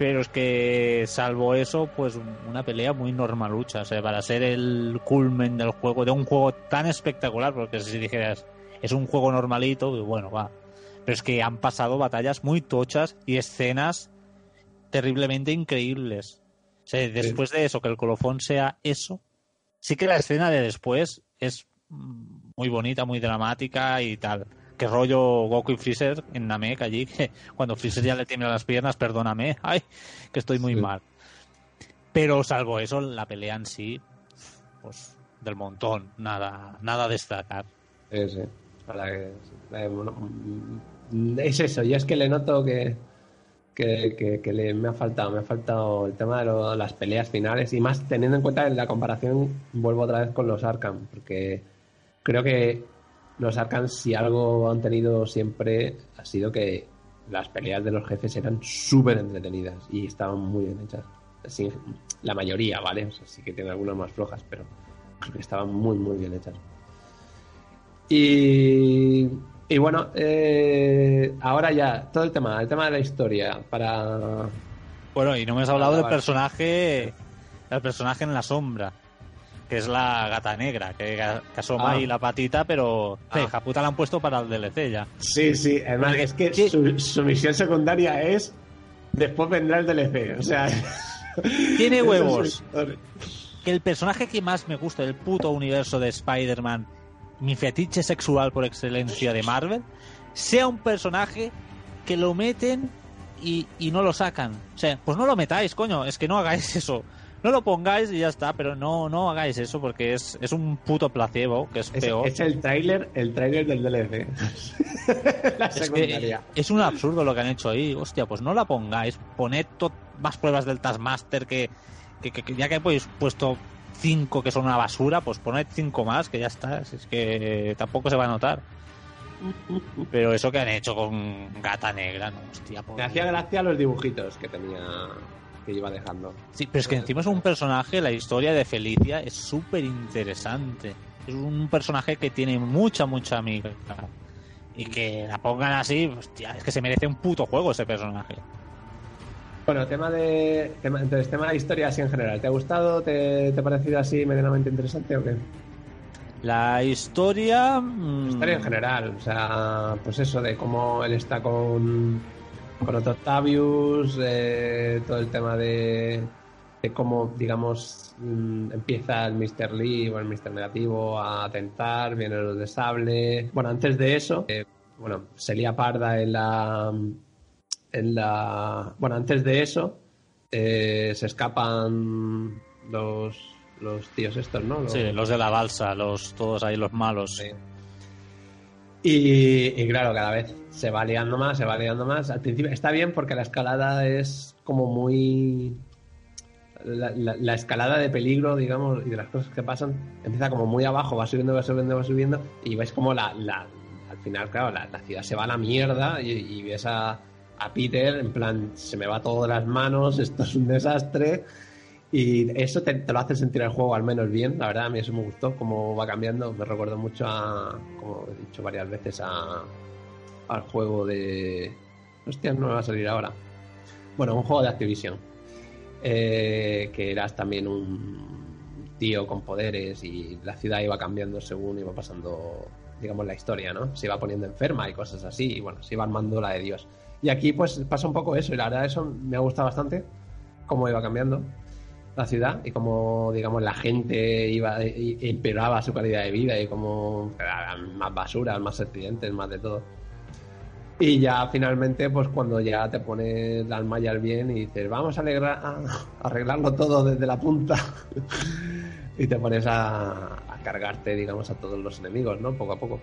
pero es que, salvo eso, pues una pelea muy normalucha. O sea, para ser el culmen del juego, de un juego tan espectacular, porque si dijeras, es un juego normalito, pues bueno, va. Pero es que han pasado batallas muy tochas y escenas terriblemente increíbles. O sea, después de eso, que el colofón sea eso, sí que la escena de después es mm, muy bonita, muy dramática y tal. Que rollo Goku y Freezer en Namek allí, que cuando Freezer ya le tiembla las piernas, perdóname, ay, que estoy muy Sí. mal. Pero salvo eso, la pelea en sí, pues del montón, nada, nada a destacar. Sí, sí. La que. Eh, bueno, mm, es eso, yo es que le noto que, que, le, me ha faltado, me ha faltado el tema de lo- las peleas finales y más teniendo en cuenta en la comparación, vuelvo otra vez con los Arkham, porque creo que los Arkham si algo han tenido siempre ha sido que las peleas de los jefes eran súper entretenidas y estaban muy bien hechas. Sí, la mayoría, ¿vale? O sea, sí que tiene algunas más flojas, pero creo que estaban muy, muy bien hechas. Y, y bueno, eh, ahora ya, todo el tema, el tema de la historia, para... Bueno, y no me has hablado del personaje, el personaje en la sombra, que es la gata negra, que, que asoma Ah. ahí la patita, pero Ah. hija puta la han puesto para el DLC ya. Sí, sí, además es que Sí. su, su misión secundaria es... Después vendrá el DLC, o sea... Tiene huevos. Que el personaje que más me gusta del puto universo de Spider-Man, mi fetiche sexual por excelencia de Marvel, sea un personaje que lo meten y, y no lo sacan. O sea, pues no lo metáis, coño, es que no hagáis eso. No lo pongáis y ya está, pero no, no hagáis eso porque es, es un puto placebo, que es Es, peor. es el tráiler, el tráiler del DLC. la Es que es un absurdo lo que han hecho ahí. Hostia, pues no la pongáis. Poned más pruebas del Taskmaster que, que, ya que habéis puesto cinco que son una basura, pues poned cinco más que ya está. Es que tampoco se va a notar. Pero eso que han hecho con Gata Negra, no, hostia. por Me hacía gracia los dibujitos que tenía, que iba dejando. Sí, pero es que encima es un personaje, la historia de Felicia es súper interesante. Es un personaje que tiene mucha, mucha amiga. Y que la pongan así, hostia, es que se merece un puto juego ese personaje. Bueno, tema de. Tema, entonces, tema de historia así en general. ¿Te ha gustado? ¿Te, te ha parecido así medianamente interesante o qué? La historia. mm, Historia en general. O sea, pues eso de cómo él está con. Octavius, eh, todo el tema de. De cómo, digamos, mm, empieza el Mr. Lee o el Mr. Negativo a atentar, vienen los de sable. Bueno, antes de eso, eh, bueno, se lía parda en la. En la. Bueno, antes de eso, eh, se escapan los, los tíos estos, ¿no? Los- Sí, los de la balsa, los todos ahí, los malos. Sí. Y, y claro, cada vez se va liando más, se va liando más. Al principio está bien porque la escalada es como muy. La, la- la escalada de peligro, digamos, y de las cosas que pasan, empieza como muy abajo, va subiendo, va subiendo, va subiendo, y ves como la, la- al final, claro, la, ciudad se va a la mierda y, y ves a, a Peter en plan, se me va todo de las manos, esto es un desastre. Y eso te, te lo hace sentir el juego al menos bien, la verdad, a mí eso me gustó, cómo va cambiando, me recuerdo mucho a, como he dicho varias veces, a, al juego de... Hostia, no me va a salir ahora. Bueno, un juego de Activision, eh, que eras también un tío con poderes y la ciudad iba cambiando según iba pasando, digamos, la historia, ¿no? Se iba poniendo enferma y cosas así, y bueno, se iba armando la de Dios. Y aquí pues pasa un poco eso, y la verdad eso me ha gustado bastante, cómo iba cambiando la ciudad y cómo, digamos, la gente iba y- empeoraba su calidad de vida y como más basura, más accidentes, más de todo. Y ya finalmente, pues cuando ya te pones las mallas bien y dices, vamos a, alegrar- a arreglarlo todo desde la punta y te pones a, a cargarte, digamos, a todos los enemigos, ¿no? Poco a poco.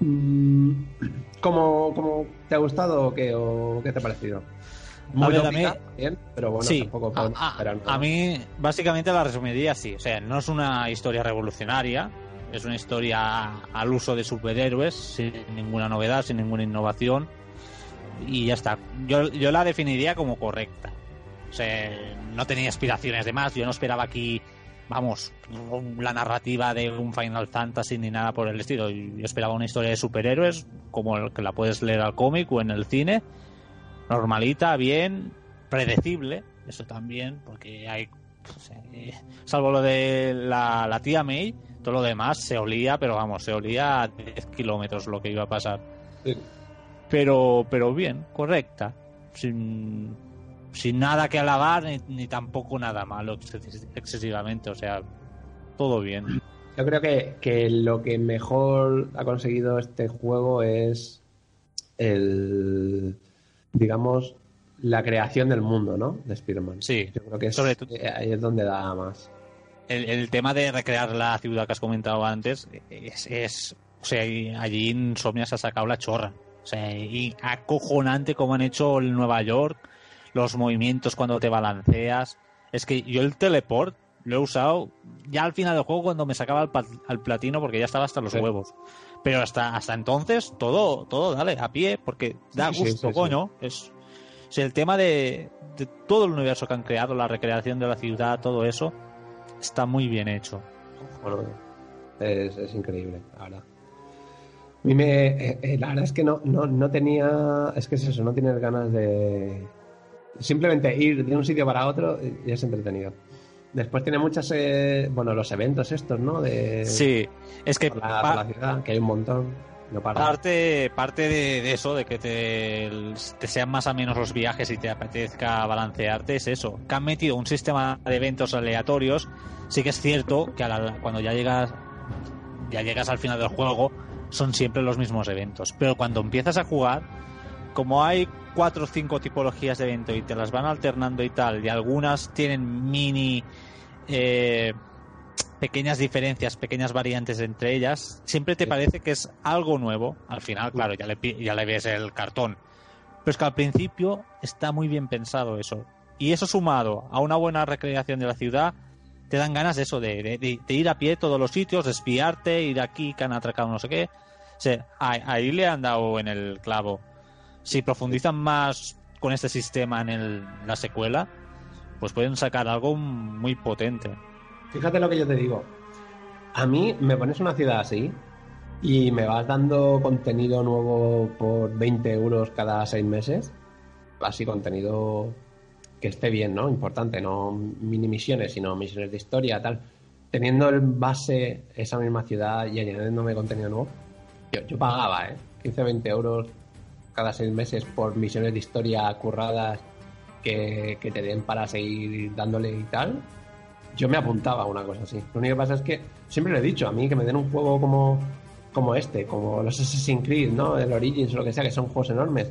Mm, ¿Cómo, cómo te ha gustado o qué, o qué te ha parecido? Muy ver, a tópica, mí- bien, pero bueno, sí, tampoco a, a- a mí básicamente la resumiría así. O sea, no es una historia revolucionaria, es una historia al uso de superhéroes, sin ninguna novedad, sin ninguna innovación. Y ya está. Yo, yo la definiría como correcta. O sea, no tenía aspiraciones de más. Yo no esperaba aquí, vamos, la narrativa de un Final Fantasy ni nada por el estilo. Yo esperaba una historia de superhéroes, como el que la puedes leer al cómic o en el cine. Normalita, bien, predecible. Eso también, porque hay. sea, eh, salvo lo de la tía May, todo lo demás se olía, pero vamos, se olía a 10 kilómetros lo que iba a pasar. Sí. Pero, pero bien, correcta. Sin, sin nada que alabar ni, ni tampoco nada malo exces- excesivamente. O sea, todo bien. Yo creo que, que lo que mejor ha conseguido este juego es el, digamos, la creación del mundo, ¿no? De Spider-Man. Sí. Yo creo que es, Sobre todo- eh, ahí es donde da más. El, el tema de recrear la ciudad que has comentado antes es, es- o sea, allí Insomnia se ha sacado la chorra. O sea, y acojonante como han hecho el Nueva York, los movimientos cuando te balanceas. Es que yo el teleport lo he usado ya al final del juego cuando me sacaba al, platino porque ya estaba hasta los Sí. huevos. Pero hasta, hasta entonces todo, todo dale, a pie, porque da Sí, gusto, sí, coño. Es, o sea, el tema de, de todo el universo que han creado, la recreación de la ciudad, todo eso, está muy bien hecho. Bueno, es, es increíble, la verdad. A mí me, eh, eh, la verdad es que no, no, no tenía, es que es eso, no tienes ganas de simplemente ir de un sitio para otro y es entretenido. Después tiene muchas, eh, bueno, los eventos estos, ¿no? De, Sí, es que por la, pa- por la ciudad, que hay un montón. Parte, parte de, eso, de que te, te sean más o menos los viajes y te apetezca balancearte, es eso. Que han metido un sistema de eventos aleatorios. Sí que es cierto que a la- cuando ya llegas, ya llegas al final del juego, son siempre los mismos eventos. Pero cuando empiezas a jugar, como hay cuatro o cinco tipologías de evento y te las van alternando y tal, y algunas tienen mini eh, pequeñas diferencias, pequeñas variantes entre ellas, siempre te parece que es algo nuevo. Al final, claro, ya le, ya le ves el cartón. Pero es que al principio está muy bien pensado eso. Y eso sumado a una buena recreación de la ciudad, te dan ganas de eso, de, de- de- de ir a pie a todos los sitios, de espiarte, ir aquí, que han atracado no sé qué. O sea, ahí, ahí le han dado en el clavo. Si profundizan más con este sistema en el- la secuela, pues pueden sacar algo muy potente. Fíjate lo que yo te digo. A mí me pones una ciudad así y me vas dando contenido nuevo por 20 euros cada seis meses. Así contenido que esté bien, ¿no? Importante, no mini misiones, sino misiones de historia, tal. Teniendo en base esa misma ciudad y añadiéndome contenido nuevo, yo, yo pagaba, ¿eh? 15, 20 euros cada seis meses por misiones de historia curradas que, que te den para seguir dándole y tal yo me apuntaba a una cosa así. Lo único que pasa es que siempre lo he dicho, a mí que me den un juego como, como este, como los Assassin's Creed, ¿no? El Origins o lo que sea, que son juegos enormes,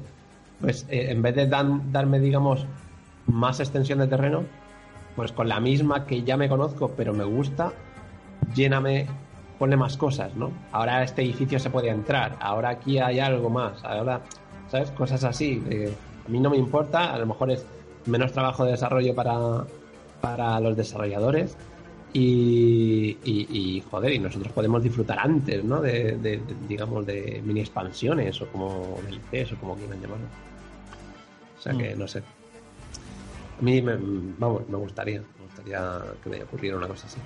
pues eh, en vez de darme, digamos, más extensión de terreno, pues con la misma que ya me conozco, pero me gusta, lléname, ponle más cosas, ¿no? Ahora este edificio se puede entrar, ahora aquí hay algo más, ahora, ¿sabes? Cosas así. a mí no me importa, a lo mejor es menos trabajo de desarrollo para, para los desarrolladores y, y, y, joder, y nosotros podemos disfrutar antes, ¿no? De, de- de, digamos, de mini expansiones o como DLCs o como quieran llamarlo. O sea que, Mm. no sé. A mí, me, vamos, me gustaría, me gustaría que me ocurriera una cosa así.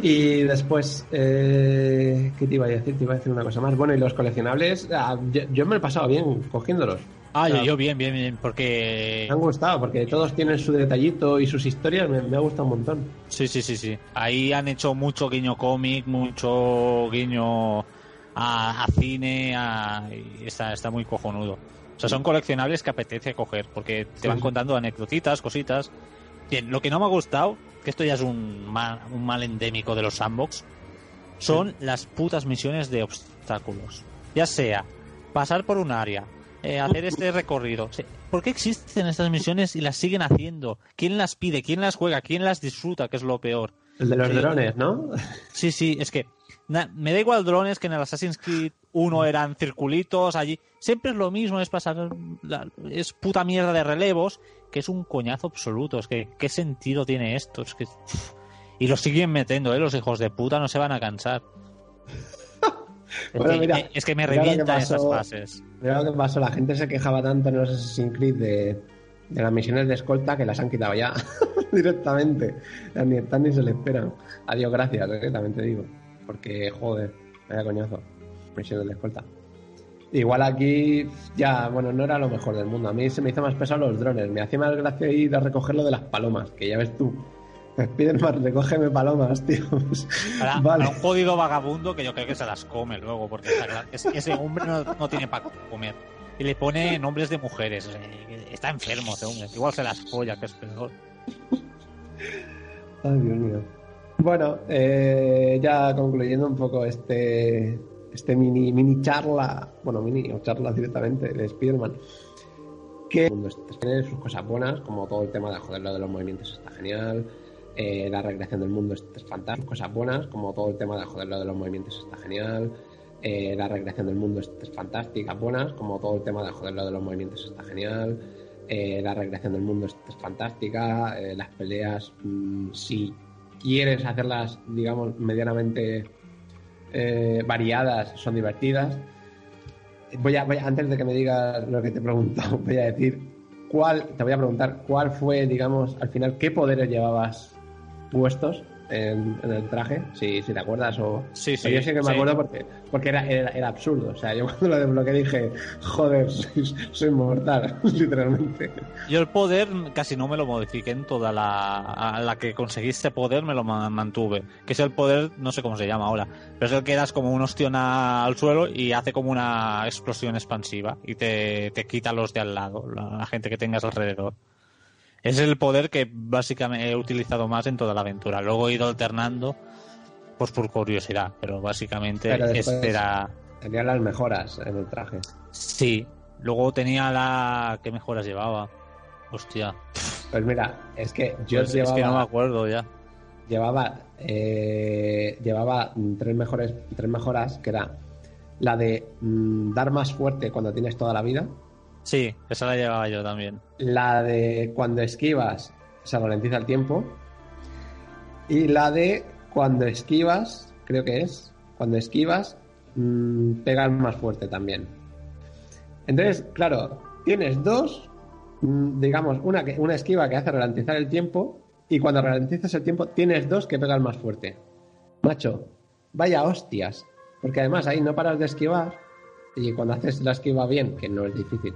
Y después, eh, ¿qué te iba a decir? Te iba a decir una cosa más. Bueno, y los coleccionables, ah, yo, yo me he pasado bien cogiéndolos. Ah, yo, Claro. yo bien, bien, bien, porque... Me han gustado, porque todos tienen su detallito y sus historias, me, me ha gustado un montón. Sí, sí, sí, sí. Ahí han hecho mucho guiño cómic, mucho guiño a, a cine, a... está, está muy cojonudo. O sea, son coleccionables que apetece coger, porque te Sí, van sí. contando anecdotitas, cositas. Bien, lo que no me ha gustado, que esto ya es un mal, un mal endémico de los sandbox, son las putas misiones de obstáculos. Ya sea pasar por un área, eh, hacer este recorrido. O sea, ¿Por qué existen estas misiones y las siguen haciendo? ¿Quién las pide? ¿Quién las juega? ¿Quién las disfruta? Que es lo peor. El de los Sí. drones, ¿no? Sí, sí, es que na- me da igual drones que en el Assassin's Creed 1 eran circulitos allí. Siempre es lo mismo, es pasar. la- es puta mierda de relevos, que es un coñazo absoluto. Es que, ¿qué sentido tiene esto? Es que. y lo siguen metiendo, ¿eh? Los hijos de puta no se van a cansar. Es, que, mira, es que me revientan esas fases. Mira lo que pasó, la gente se quejaba tanto en los Assassin's Creed de, de las misiones de escolta que las han quitado ya directamente. Ni están ni se le esperan. Adiós, gracias, eh, también te digo. Porque, joder, vaya coñazo. Misiones de escolta. Igual aquí, ya, bueno, no era lo mejor del mundo. A mí se me hizo más pesado los drones. Me hacía más gracia ir a recoger lo de las palomas, que ya ves tú. Más, recógeme palomas, tío. Para, vale. para un jodido vagabundo que yo creo que se las come luego, porque está claro, es- ese hombre no, no tiene para comer. Y le pone nombres de mujeres. está enfermo ese hombre. Igual se las folla, que es peor. Ay, Dios mío. Bueno, eh, ya concluyendo un poco este, este mini, mini charla, bueno, mini o charla directamente de Spiderman, que tiene sus cosas buenas, como todo el tema de joderlo de los movimientos está genial, eh, la recreación del mundo es, fantástica, cosas buenas, como todo el tema de joderlo de los movimientos está genial, eh, la recreación del mundo es, fantástica, buenas, como todo el tema de joderlo de los movimientos está genial, eh, la recreación del mundo es, fantástica, las peleas, mm, si quieres hacerlas, digamos, medianamente variadas, son divertidas. Voy a, voy antes de que me digas lo que te pregunto, voy a decir cuál, te voy a preguntar cuál fue, digamos, al final, qué poderes llevabas puestos en, el traje, si, si te acuerdas o... Sí, sí. yo sí que me acuerdo porque, porque era, era, absurdo. O sea, yo cuando lo desbloqueé dije, joder, soy, mortal, literalmente. Yo el poder casi no me lo modifiqué en toda la... A la que conseguiste poder me lo mantuve. Que es el poder, no sé cómo se llama ahora, pero es el que das como un ostión al suelo y hace como una explosión expansiva y te, te quita los de al lado, la gente que tengas alrededor. Es el poder que básicamente he utilizado más en toda la aventura. Luego he ido alternando, pues por curiosidad, pero básicamente este era. Tenía las mejoras en el traje. Sí. Luego tenía la. ¿Qué mejoras llevaba? Hostia. Pues mira, es que yo pues llevaba. Es que no me acuerdo ya. Llevaba. Eh, llevaba tres, mejores, tres mejoras, que era la de mm, dar más fuerte cuando tienes toda la vida Sí, esa la llevaba yo también. La de cuando esquivas se ralentiza el tiempo. Y la de cuando esquivas, creo que es, cuando esquivas, mmm, pegan más fuerte también. Entonces, claro, tienes dos, mm, digamos, una, una esquiva que hace ralentizar el tiempo y cuando ralentizas el tiempo tienes dos que pegan más fuerte. Macho, vaya hostias. Porque además ahí no paras de esquivar y cuando haces la esquiva bien, que no es difícil,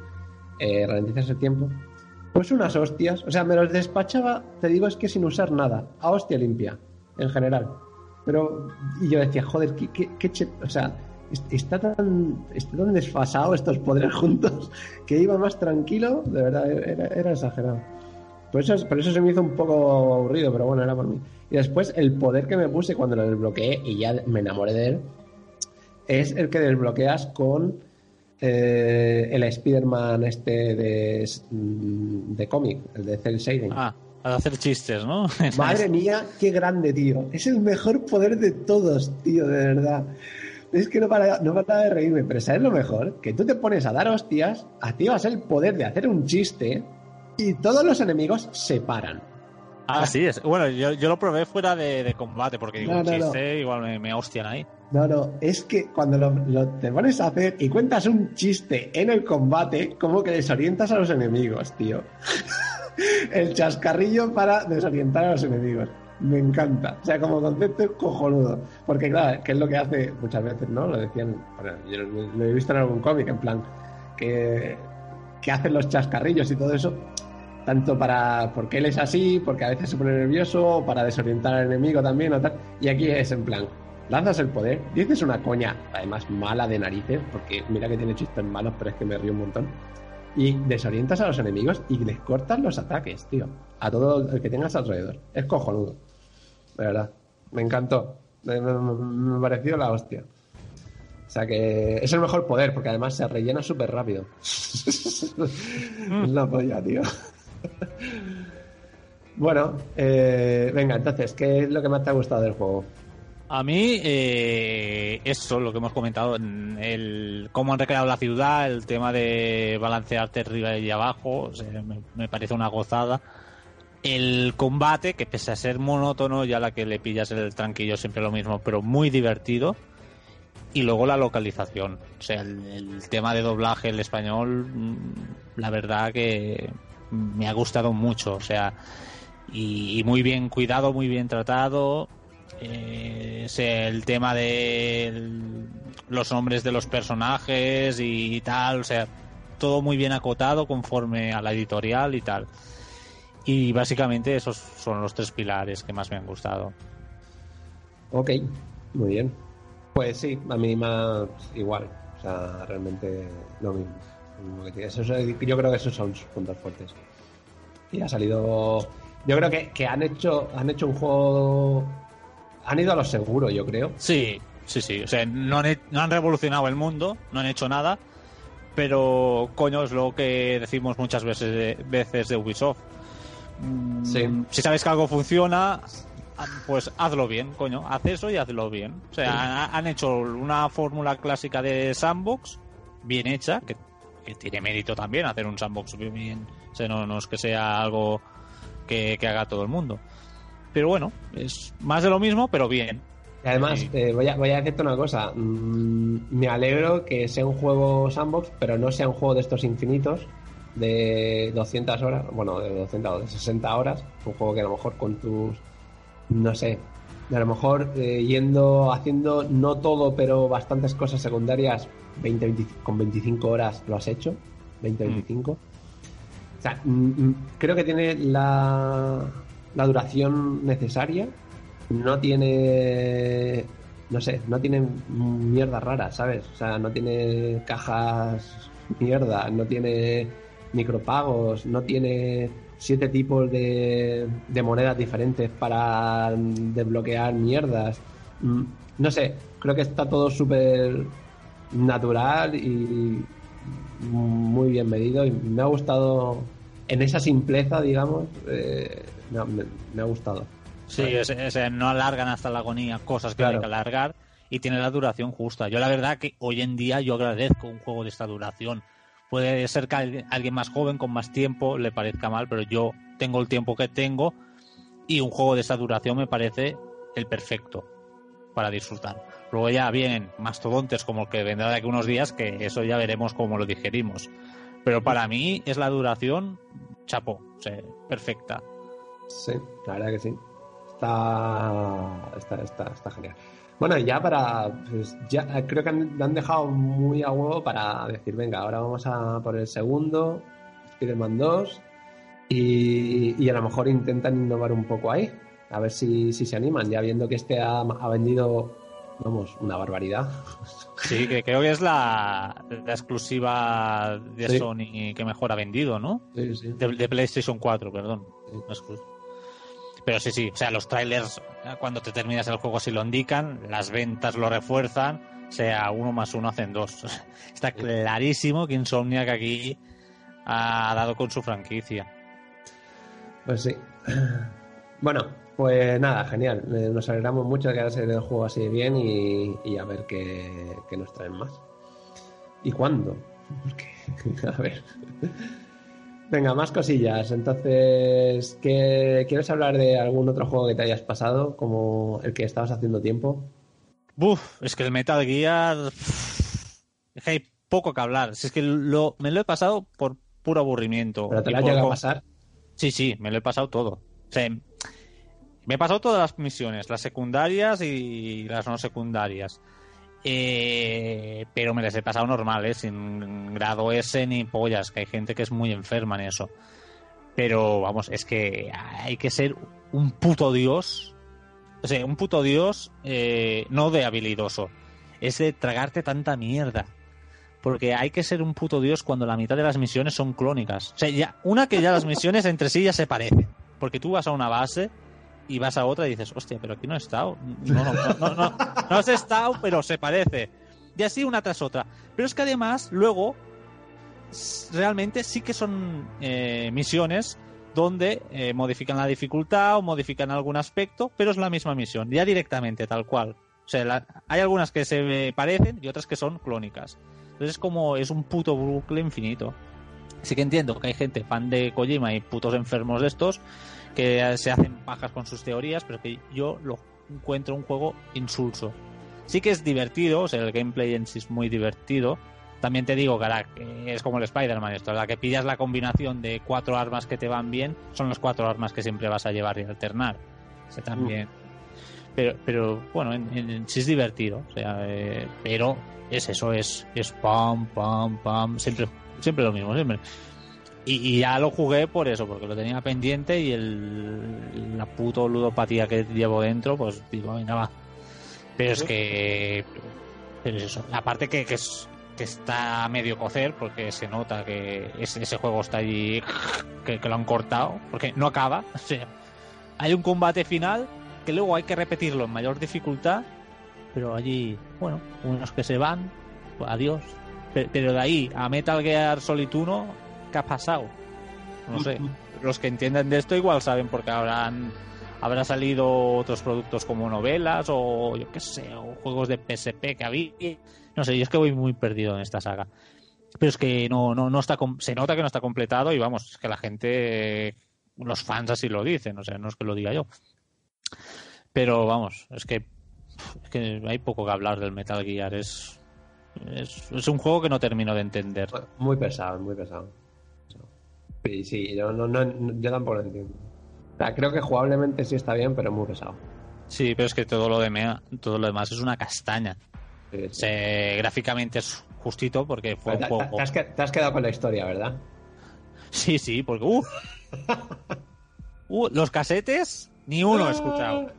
eh, el tiempo, pues unas hostias. O sea, me los despachaba, te digo, es que sin usar nada, a hostia limpia, en general. Pero, y yo decía, joder, qué, qué, o sea, está tan, está tan desfasado estos poderes juntos que iba más tranquilo, de verdad, era, exagerado. Por eso, por eso se me hizo un poco aburrido, pero bueno, era por mí. Y después el poder que me puse cuando lo desbloqueé y ya me enamoré de él, es el que desbloqueas con eh, el Spider-Man este de, de cómic, el de Cell Shading. Ah, al hacer chistes, ¿no? Madre mía, qué grande, tío. Es el mejor poder de todos, tío, de verdad. Es que no para, no para de reírme, pero ¿sabes lo mejor? Que tú te pones a dar hostias, activas el poder de hacer un chiste y todos los enemigos se paran. Ah, sí, es. Bueno, yo, yo lo probé fuera de, combate, porque digo, un chiste, igual me, me hostian ahí. No, no, es que cuando lo, te pones a hacer y cuentas un chiste en el combate, como que desorientas a los enemigos, tío. el chascarrillo para desorientar a los enemigos. Me encanta. O sea, como concepto es cojonudo. Porque, claro, que es lo que hace muchas veces, ¿no? Lo decían, bueno, yo lo he visto en algún cómic, en plan, que, que hacen los chascarrillos y todo eso tanto para porque él es así, porque a veces se pone nervioso, para desorientar al enemigo también o tal. Y aquí es en plan, lanzas el poder, dices una coña, además mala de narices, porque mira que tiene chistes malos, pero es que me río un montón. Y desorientas a los enemigos y les cortas los ataques, tío. A todo el que tengas alrededor. Es cojonudo. De verdad. Me encantó. Me, me, pareció la hostia. O sea que es el mejor poder, porque además se rellena súper rápido. es la polla, tío. bueno, eh, venga, entonces, ¿qué es lo que más te ha gustado del juego? A mí, eh, eso, lo que hemos comentado, el cómo han recreado la ciudad, el tema de balancearte arriba y abajo, me, parece una gozada. El combate, que pese a ser monótono, ya la que le pillas el tranquillo siempre lo mismo, pero muy divertido. Y luego la localización, o sea, el, tema de doblaje, el español, mm, la verdad que me ha gustado mucho, o sea, y muy bien cuidado, muy bien tratado eh, el tema de los nombres de los personajes y tal, o sea, todo muy bien acotado conforme a la editorial y tal. Y básicamente esos son los tres pilares que más me han gustado. Ok, muy bien. Pues sí, a mí más igual. O sea, realmente lo mismo. Yo creo que esos son sus puntos fuertes. Y ha salido. Yo creo que, que han hecho han hecho un juego han ido a lo seguro, yo creo. Sí, sí, sí. O sea, no han, no han revolucionado el mundo, no han hecho nada, pero coño, es lo que decimos muchas veces de, veces de Ubisoft. Mm, Sí. Si sabes que algo funciona, pues hazlo bien, coño, haz eso y hazlo bien. O sea, Sí. han, han hecho una fórmula clásica de sandbox bien hecha, que, que tiene mérito también hacer un sandbox bien. O sea, no, no es que sea algo que, que haga todo el mundo. Pero bueno, es más de lo mismo, pero bien. Y además, Sí. eh, voy, a, voy a decirte una cosa. Mm, me alegro que sea un juego sandbox, pero no sea un juego de estos infinitos de 200 horas, bueno, de 200 o de 60 horas. Un juego que a lo mejor con tus, no sé, a lo mejor eh, yendo, haciendo no todo, pero bastantes cosas secundarias, 20, 20 con 25 horas lo has hecho, 20, Mm. 25. O sea, mm, mm, creo que tiene la, la duración necesaria. No tiene. No sé, no tiene mierda rara, ¿sabes? O sea, no tiene cajas mierda, no tiene micropagos, no tiene siete tipos de, de monedas diferentes para desbloquear mierdas. Mm, No sé, creo que está todo súper natural y muy bien medido y me ha gustado en esa simpleza, digamos, eh, me, ha- me- me ha gustado. Sí, es- es- no alargan hasta la agonía cosas que Claro. hay que alargar y tiene la duración justa. Yo la verdad que hoy en día yo agradezco un juego de esta duración. Puede ser que alguien- alguien más joven con más tiempo le parezca mal, pero yo tengo el tiempo que tengo y un juego de esta duración me parece el perfecto para disfrutar. Luego ya vienen mastodontes como el que vendrá de aquí unos días, que eso ya veremos cómo lo digerimos. Pero para mí es la duración, chapo, perfecta. Sí, la verdad que sí. Está, está, está, está genial. Bueno, ya para. Pues ya creo que han, han dejado muy a huevo para decir, venga, ahora vamos a por el segundo, Spider-Man 2, y, y a lo mejor intentan innovar un poco ahí. A ver si, si se animan, ya viendo que este ha vendido, vamos, una barbaridad. Sí, que creo que es la, la exclusiva de Sí. Sony que mejor ha vendido, ¿no? Sí, sí. De, de PlayStation 4, perdón. Sí. Pero sí, sí, o sea, los trailers, eh, cuando te terminas el juego, sí lo indican, las ventas lo refuerzan, o sea, uno más uno hacen dos. Está clarísimo que Insomniac aquí ha dado con su franquicia. Pues sí. Bueno, pues nada, genial. Eh, Nos alegramos mucho de que haya salido el juego así de bien y, y a ver qué, qué nos traen más. ¿Y cuándo? Porque, a ver. Venga, más cosillas. Entonces, ¿qué, ¿quieres hablar de algún otro juego que te hayas pasado, como el que estabas haciendo tiempo? Buf, es que el Metal Gear. Es que hay poco que hablar. Si es que lo, me lo he pasado por puro aburrimiento. ¿Pero te lo has llegado a pasar? Sí, sí, me lo he pasado todo. O sea, me he pasado todas las misiones, las secundarias y las no secundarias. Eh, pero me las he pasado normales, sin grado S ni pollas, que hay gente que es muy enferma en eso. Pero vamos, es que hay que ser un puto dios. O sea, un puto dios eh, no de habilidoso, es de tragarte tanta mierda. Porque hay que ser un puto dios cuando la mitad de las misiones son clónicas. O sea, ya, una que ya las misiones entre sí ya se parecen. Porque tú vas a una base y vas a otra y dices, hostia, pero aquí no he estado. No, no, no, no, no, has estado, pero se parece. Y así una tras otra. Pero es que además, luego, realmente sí que son eh, misiones donde eh, modifican la dificultad o modifican algún aspecto, pero es la misma misión, ya directamente, tal cual. O sea, la- hay algunas que se parecen y otras que son clónicas. Entonces es como, es un puto bucle infinito. Sí que entiendo que hay gente fan de Kojima y putos enfermos de estos que se hacen pajas con sus teorías, pero que yo lo encuentro un juego insulso. Sí que es divertido, o sea, el gameplay en sí es muy divertido. También te digo que que es como el Spider-Man esto, la que pillas la combinación de cuatro armas que te van bien, son las cuatro armas que siempre vas a llevar y alternar. O también. Pero, pero bueno, en, en- en sí es divertido, o sea, eh, pero es eso, es, es pam, pam, pam, siempre, siempre lo mismo, siempre. Y, y ya lo jugué por eso, porque lo tenía pendiente y el, la puto ludopatía que llevo dentro, pues digo, venga, va. Pero es que. Pero es eso. Aparte que, que, es, que está a medio cocer, porque se nota que ese, ese juego está allí, que, que lo han cortado, porque no acaba. O sea, hay un combate final que luego hay que repetirlo en mayor dificultad, pero allí, bueno, unos que se van, pues adiós. Pero, pero de ahí a Metal Gear Solid 1, ¿qué ha pasado? No sé. Los que entienden de esto igual saben porque habrán habrá salido otros productos como novelas o yo qué sé, o juegos de PSP que había. No sé, yo es que voy muy perdido en esta saga. Pero es que no, no, no está, se nota que no está completado y vamos, es que la gente, los fans así lo dicen, o sea, no es que lo diga yo. Pero vamos, es que, es que hay poco que hablar del Metal Gear, es, es, es un juego que no termino de entender. Muy pesado, muy pesado. Sí, sí, yo, no, no, yo tampoco lo entiendo. O sea, creo que jugablemente sí está bien, pero muy pesado. Sí, pero es que todo lo, de todo lo demás es una castaña. Sí, sí. Se- gráficamente es justito porque fue un Te, te- has, quedado con la historia, ¿verdad? Sí, sí, porque... Uh, uh, los casetes, ni uno he escuchado.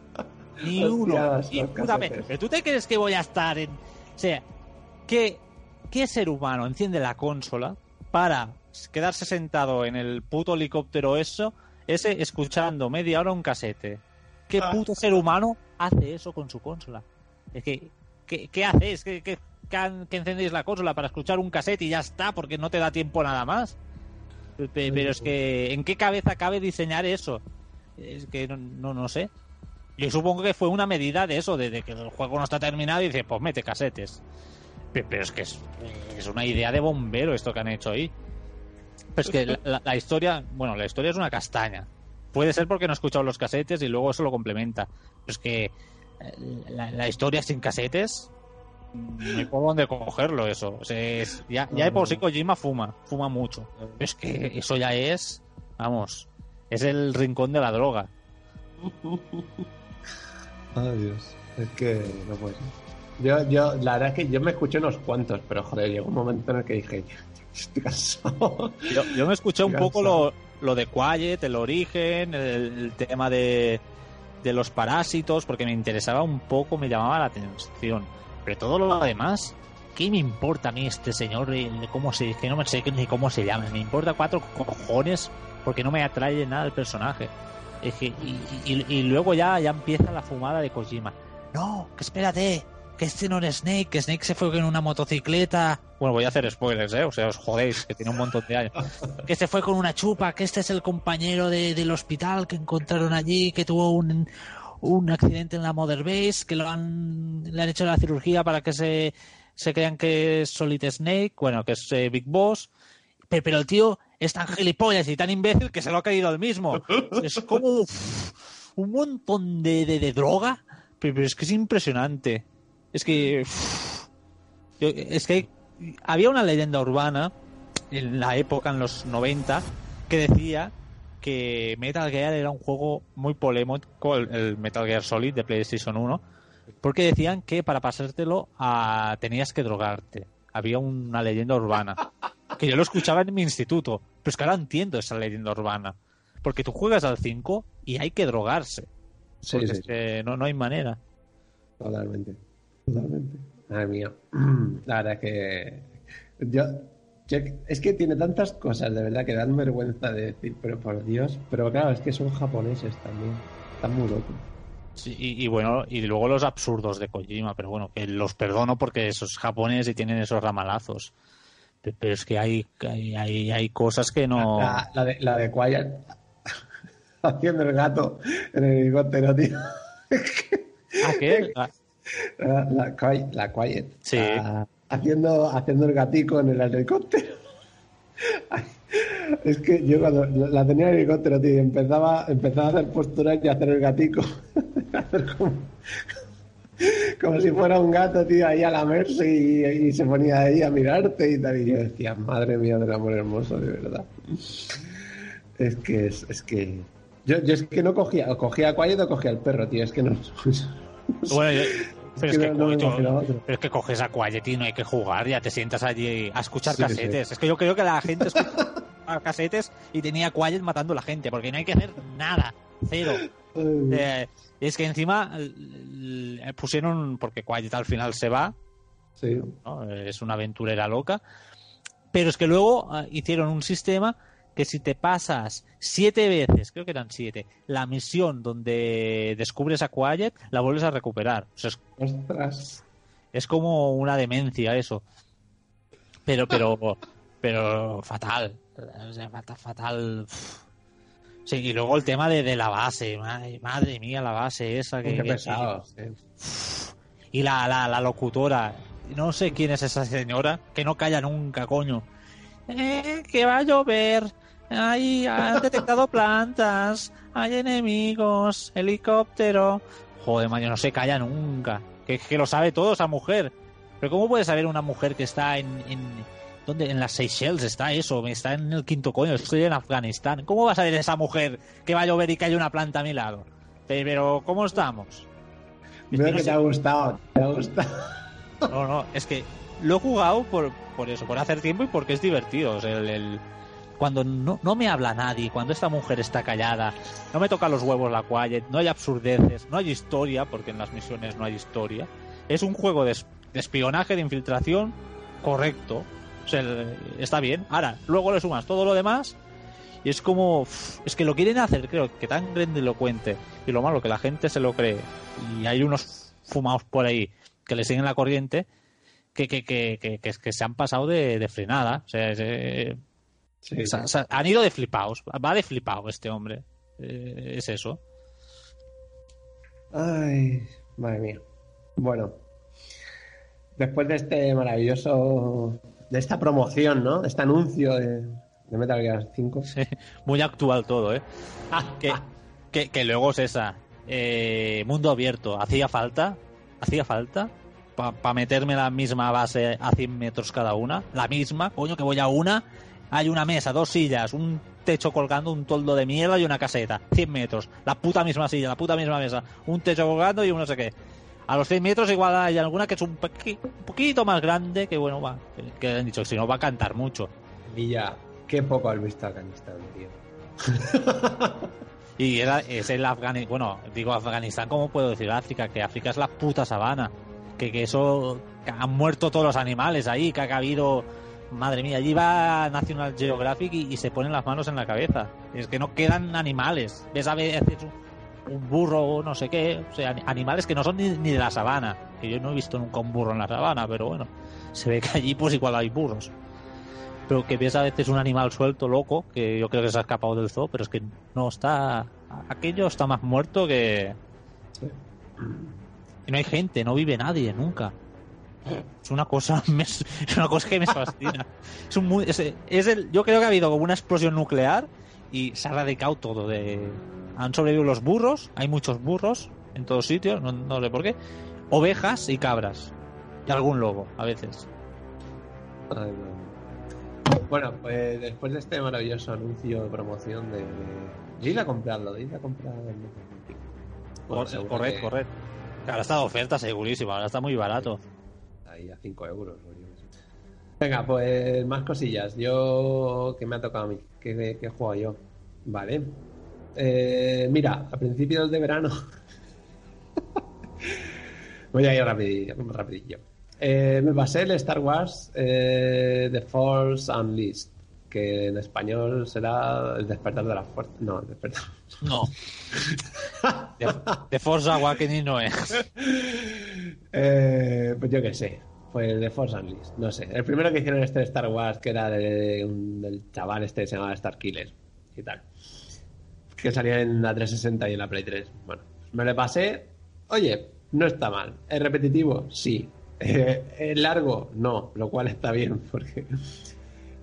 Ni Hostias, uno. Ni puta vez. casetes. ¿Pero tú te crees que voy a estar en...? O sea, ¿qué, ¿qué ser humano enciende la consola para quedarse sentado en el puto helicóptero eso, ese escuchando media hora un casete? ¿Qué puto ser humano hace eso con su consola? Es que, ¿qué, qué hacéis? ¿Qué, qué, que, encendéis la consola para escuchar un cassette y ya está, porque no te da tiempo nada más. Pe- pe- Pero es que, ¿en qué cabeza cabe diseñar eso? Es que no, no, no sé. Yo supongo que fue una medida de eso, de, de que el juego no está terminado y dice, pues mete casetes. Pe- Pero es que es, es una idea de bombero esto que han hecho ahí. Pero es que la, la- historia, bueno, la historia es una castaña. Puede ser porque no he escuchado los casetes y luego eso lo complementa. Pero es que eh, la, historia sin casetes, no hay por dónde cogerlo eso. O sea, es- ya, ya de por sí Kojima fuma, fuma mucho. Pero es que eso ya es, vamos, es el rincón de la droga. Ay, Dios. Es que no puede ser. Yo, yo, la verdad es que yo me escuché unos cuantos, pero joder, llegó un momento en el que dije, estoy cansado. Yo, yo me escuché un Cansado. poco lo, lo de Quiet, el origen, el, el tema de, de los parásitos, porque me interesaba un poco, me llamaba la atención. Pero todo lo demás, ¿qué me importa a mí este señor? El- ¿Cómo se, que no me sé ni cómo se llama. Me importa cuatro cojones porque no me atrae nada el personaje. Es que, y, y- y luego ya, ya empieza la fumada de Kojima. No, que espérate, que este no es Snake, que Snake se fue con una motocicleta. Bueno, voy a hacer spoilers, ¿eh? O sea, os jodéis, que tiene un montón de años. que se fue con una chupa, que este es el compañero de- del hospital que encontraron allí, que tuvo un, un accidente en la Mother Base, que lo han, le han hecho la cirugía para que se, se crean que es Solid Snake, bueno, que es eh, Big Boss. Pero, pero el tío es tan gilipollas y tan imbécil que se lo ha caído el mismo. Es como un montón de, de, de droga, pero es que es impresionante. Es que. yo- es que había una leyenda urbana en la época, en los 90, que decía que Metal Gear era un juego muy polémico, el, el Metal Gear Solid de PlayStation 1, porque decían que para pasártelo ah, tenías que drogarte. Había una leyenda urbana. Que yo lo escuchaba en mi instituto, pero es que ahora entiendo esa leyenda urbana. Porque tú juegas al 5 y hay que drogarse. Sí, Porque sí, es que no, no hay manera. Totalmente. Totalmente. Madre mía. La verdad es que. Yo, yo- es que tiene tantas cosas de verdad que dan vergüenza de decir, pero por Dios. Pero claro, es que son japoneses también. Están muy locos. Sí, y, y bueno, y luego los absurdos de Kojima, pero bueno, que los perdono porque esos japoneses y tienen esos ramalazos. Pe- Pero es que hay, hay, hay, cosas que no. La, la de, la de Quiet haciendo el gato en el helicóptero, tío. ¿Ah, qué? Ah, La, la, Qui- la Quiet. Sí. La- haciendo, haciendo el gatico en el helicóptero. Ay, Es que yo cuando la tenía en el helicóptero, tío, empezaba, empezaba a hacer posturas y a hacer el gatico. hacer como, como si fuera un gato, tío, ahí a lamerse y, y se ponía ahí a mirarte y tal. Y yo decía, madre mía del amor hermoso, de verdad. Es que es, es que. Yo, yo es que no cogía, o cogía a Quiet o cogía al perro, tío. Es que no. Bueno, pero es que no- pero es que coges a Quiet y no hay que jugar, ya te sientas allí a escuchar Sí, casetes. Es que yo creo que la gente escuchaba casetes y tenía Quiet matando a la gente, porque no hay que hacer nada, cero. Eh, es que encima l- pusieron, porque Quiet al final se va, sí. ¿no? es una aventurera loca, pero es que luego ah, hicieron un sistema que si te pasas siete veces, creo que eran siete, la misión donde descubres a Quiet, la vuelves a recuperar. O sea, es, Ostras. es como una demencia eso. Pero, pero, pero fatal. O sea, fata- fatal. Uf. Sí, y luego el tema de, de la base. Madre, madre mía, la base esa que. Qué que- pesado. sí. y la, la, la locutora. No sé quién es esa señora, que no calla nunca, coño. Eh, que va a llover. Ay, han detectado plantas. Hay enemigos. Helicóptero. Joder, maño, no se calla nunca. Que, que lo sabe todo esa mujer. Pero ¿cómo puede saber una mujer que está en... en ¿Dónde? En las Seychelles está eso. Está en el quinto coño. Estoy en Afganistán. ¿Cómo va a saber esa mujer que va a llover y que hay una planta a mi lado? Pero, ¿cómo estamos? Es Veo que no que te ha gustado. Te ha gustado. no, no, es que lo he jugado por, por eso, por hacer tiempo y porque es divertido. O sea, el- el- cuando no, no me habla nadie, cuando esta mujer está callada, no me toca los huevos la quiet, no hay absurdeces, no hay historia, porque en las misiones no hay historia. Es un juego de, de espionaje, de infiltración correcto. O sea, está bien. Ahora, luego le sumas todo lo demás y es como. Es que lo quieren hacer, creo que tan grandilocuente. Y lo malo, que la gente se lo cree. Y hay unos fumados por ahí que le siguen la corriente que, que, que, que, que- que se han pasado de, de frenada. O sea, es, eh, Sí, han ido de flipados. Va de flipado este hombre. Eh, es eso. Ay, madre mía. Bueno, después de este maravilloso, de esta promoción, ¿no? Este anuncio de, de Metal Gear 5. Sí, muy actual todo, ¿eh? Que, que, que luego es esa. eh, mundo abierto. ¿Hacía falta? ¿Hacía falta? Para meterme la misma base a 100 metros cada una. La misma, coño, que voy a una. Hay una mesa, dos sillas, un techo colgando, un toldo de mierda y una caseta. 100 metros. La puta misma silla, la puta misma mesa. Un techo colgando y un no sé qué. A los 100 metros igual hay alguna que es un, pequi- un poquito más grande, que bueno, va. que- han dicho que si no va a cantar mucho. Y ya, qué poco has visto Afganistán, tío. Y era, es el Afganistán, bueno, digo Afganistán, ¿cómo puedo decir África? Que África es la puta sabana. Que, que eso, que han muerto todos los animales ahí, que ha habido, madre mía, allí va National Geographic y, se ponen las manos en la cabeza. Es que no quedan animales. Ves a veces un, burro o no sé qué, o sea, animales que no son ni, ni de la sabana. Que yo no he visto nunca un burro en la sabana, pero bueno, se ve que allí pues igual hay burros pero que ves a veces un animal suelto, loco, que yo creo que se ha escapado del zoo, pero es que no está. Aquello está más muerto que. Y no hay gente, no vive nadie, nunca. Es una cosa, me- es una cosa que me fascina. Es un es, es el, yo creo que ha habido como una explosión nuclear y se ha radicado todo. De, han sobrevivido los burros, hay muchos burros en todos sitios, no, no sé por qué. Ovejas y cabras. Y algún lobo, a veces. Ay. Bueno, pues después de este maravilloso anuncio de promoción de. de... Ir a comprarlo, de ir a comprarlo. Bueno, Cor- seguro corred, que. Que Ahora está de oferta, segurísimo. Ahora está muy barato. A 5 euros. Venga, pues más cosillas. Yo. ¿Qué me ha tocado a mí? ¿Qué, qué he jugado yo? Vale. Eh, mira, a principios de verano. Voy a ir rapidillo. rapidillo. Eh, me pasé el Star Wars eh, The Force Unleashed, que en español será El despertar de la fuerza. No, el despertar. No. De, de Force Awakening no es. Eh, pues yo qué sé. Pues The Force Unleashed. No sé. El primero que hicieron este de Star Wars, que era de un- del chaval este que se llamaba Star Killer y tal. Que salía en la 360 y en la Play 3. Bueno, me lo pasé. Oye, no está mal. ¿Es repetitivo? Sí. Eh, ¿Es largo? No. Lo cual está bien, porque.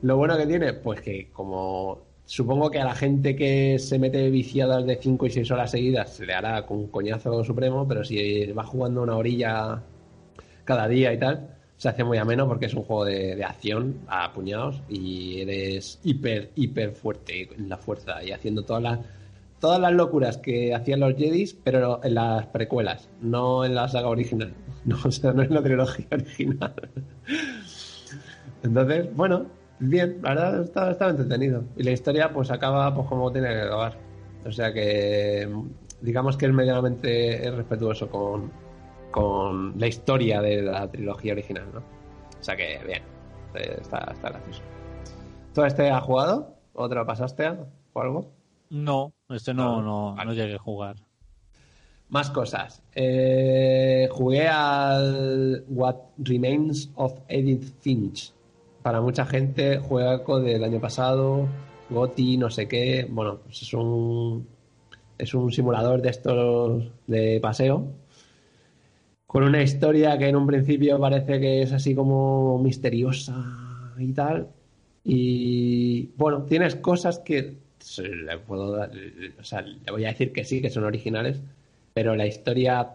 Lo bueno que tiene, pues que como supongo que a la gente que se mete viciadas de 5 y 6 horas seguidas se le hará con coñazo supremo, pero si va jugando una orilla cada día y tal, se hace muy ameno porque es un juego de, de acción a puñados y eres hiper, hiper fuerte en la fuerza y haciendo todas las todas las locuras que hacían los Jedis, pero en las precuelas, no en la saga original. No, o sea, no en la trilogía original. Entonces, bueno, bien, la verdad está entretenido. Y la historia pues acaba pues como tiene que acabar. O sea que digamos que es medianamente respetuoso con, con la historia de la trilogía original, ¿no? O sea que bien, eh, está, está gracioso. ¿Todo este ha jugado? ¿O te lo pasaste o algo? No, este no, no, no, llegué a jugar. Más cosas. Eh, jugué al What Remains of Edith Finch. Para mucha gente, juego del año pasado, Goti, no sé qué. Bueno, pues es un es un simulador de estos de paseo con una historia que en un principio parece que es así como misteriosa y tal. Y bueno, tienes cosas que le puedo o sea, le voy a decir que sí, que son originales, pero la historia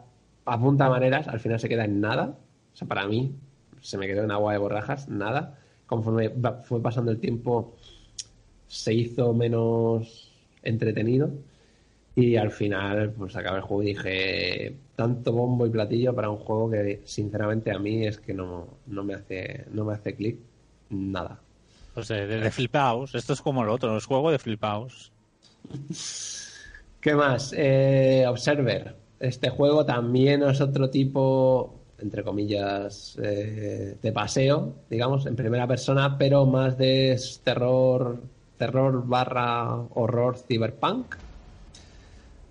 apunta maneras, al final se queda en nada. O sea, para mí se me quedó en agua de borrajas, nada. Conforme fue pasando el tiempo, se hizo menos entretenido. Y al final, pues acabé el juego y dije, tanto bombo y platillo para un juego que sinceramente a mí es que no, no me hace, no me hace clic nada. Pues de, de, flipaos, esto es como el otro, es juego de flipaos. ¿Qué más? Eh, Observer. Este juego también es otro tipo, entre comillas, eh, de paseo, digamos, en primera persona, pero más de terror, terror barra horror cyberpunk.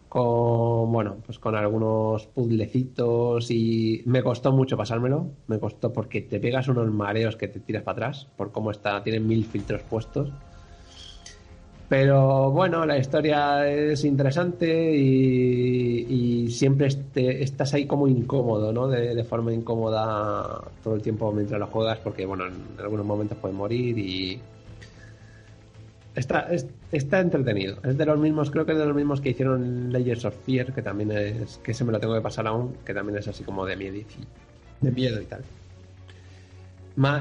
Con bueno pues con algunos puzzlecitos y me costó mucho pasármelo. Me costó porque te pegas unos mareos que te tiras para atrás por cómo está tiene mil filtros puestos pero bueno la historia es interesante y, siempre este, estás ahí como incómodo no de, forma incómoda todo el tiempo mientras lo juegas porque bueno en algunos momentos puedes morir y Está, está entretenido. Es de los mismos, creo que es de los mismos que hicieron Layers of Fear, que también es, que se me lo tengo que pasar aún, que también es así como de miedo y, de miedo y tal.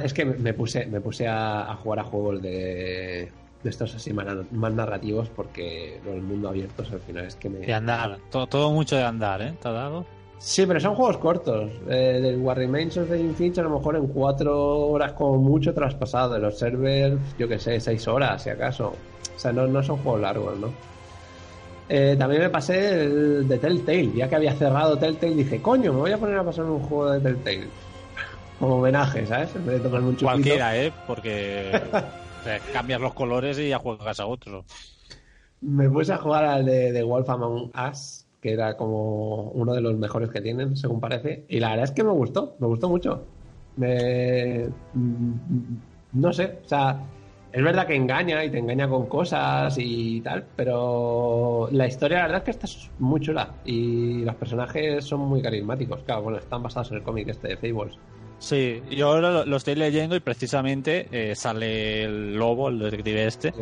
es que me puse, me puse a, jugar a juegos de, de estos así más, narrativos porque el mundo abierto al final es que me... De andar, todo, todo mucho de andar, ¿eh? ¿Te ha dado? Sí, pero son juegos cortos. Eh, del War Remains of the Infinite a lo mejor en cuatro horas como mucho traspasado. De los servers, yo que sé, seis horas si acaso. O sea, no, no son juegos largos, ¿no? Eh, también me pasé el de Telltale. Ya que había cerrado Telltale, dije, coño, me voy a poner a pasar un juego de Telltale. Como homenaje, ¿sabes? En vez de tocar un Cualquiera, ¿eh? Porque cambias los colores y ya juegas a otro. Me puse a jugar al de, de Wolf Among Us que era como uno de los mejores que tienen, según parece. Y la verdad es que me gustó, me gustó mucho. Me... Mm, no sé, o sea, es verdad que engaña y te engaña con cosas y tal, pero la historia, la verdad es que está muy chula y los personajes son muy carismáticos. Claro, bueno, están basados en el cómic este de Fables. Sí, yo ahora lo, estoy leyendo y precisamente eh, sale el lobo, el detective este,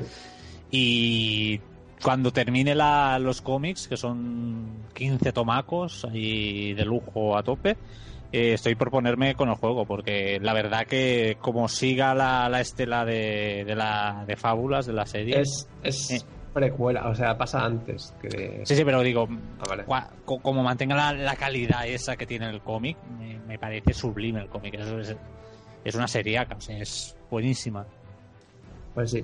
y cuando termine la, los cómics, que son 15 tomacos y de lujo a tope, eh, estoy por ponerme con el juego, porque la verdad que como siga la, la estela de, de, la, de fábulas de la serie... Es, es eh. Precuela, o sea, pasa antes. Que... Sí, sí, pero digo, ah, como mantenga la, la, calidad esa que tiene el cómic, me, parece sublime el cómic. Es, es una serie, o sea, es buenísima. Pues sí,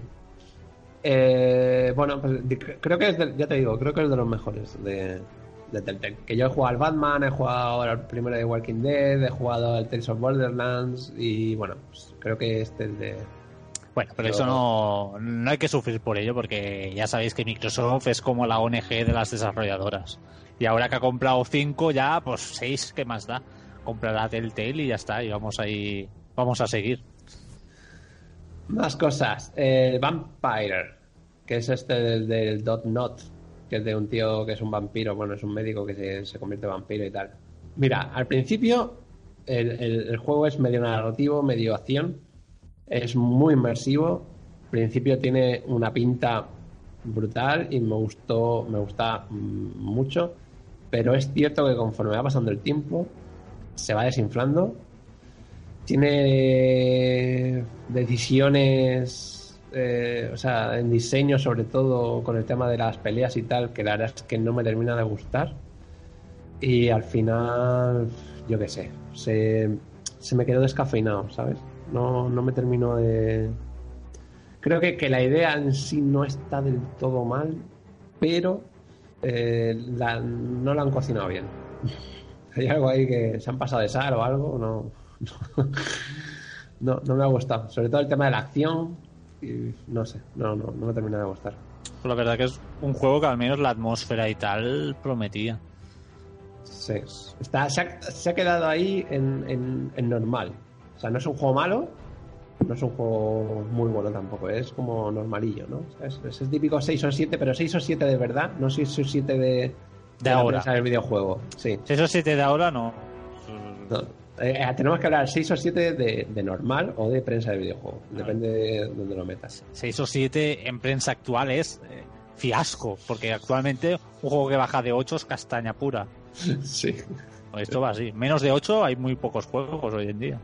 eh, bueno, pues, creo que es, ya te digo, creo que es de los mejores de, de Telltale. Que yo he jugado al Batman, he jugado al primero de Walking Dead, he jugado al Tales of Borderlands y bueno, pues, creo que este es de... Bueno, pero eso no, no hay que sufrir por ello porque ya sabéis que Microsoft es como la ONG de las desarrolladoras. Y ahora que ha comprado 5 ya, pues 6, ¿qué más da? Comprará Telltale y ya está, y vamos ahí, vamos a seguir. Más cosas. El Vampire, que es este del, del, Dot Not, que es de un tío que es un vampiro, bueno, es un médico que se, convierte en vampiro y tal. Mira, al principio el, juego es medio narrativo, medio acción, es muy inmersivo. Al principio tiene una pinta brutal y me gustó, me gusta mucho, pero es cierto que conforme va pasando el tiempo se va desinflando tiene decisiones, eh, o sea, en diseño sobre todo con el tema de las peleas y tal, que la verdad es que no me termina de gustar. Y al final, yo qué sé, se, me quedó descafeinado, ¿sabes? No, no me termino de... Creo que, que la idea en sí no está del todo mal, pero eh, no la han cocinado bien. Hay algo ahí que se han pasado de sal o algo, no, no, no me ha gustado. Sobre todo el tema de la acción. y no sé, no, no, no me termina de gustar. Pues la verdad que es un juego que al menos la atmósfera y tal prometía. Sí, está, se, ha, se ha quedado ahí en, en- en normal. O sea, no es un juego malo, no es un juego muy bueno tampoco, es como normalillo, ¿no? O Es, es el típico 6 o 7, pero 6 o 7 de verdad, no 6 o 7 de, de, la ahora. prensa del videojuego. Sí. Si eso sí te da ahora, no. No, eh, eh, tenemos que hablar 6 o 7 de, de normal o de prensa del videojuego. Depende de donde lo metas. 6 o 7 en prensa actual es eh, fiasco, porque actualmente un juego que baja de 8 es castaña pura. Sí. Esto va así. Menos de 8 hay muy pocos juegos hoy en día.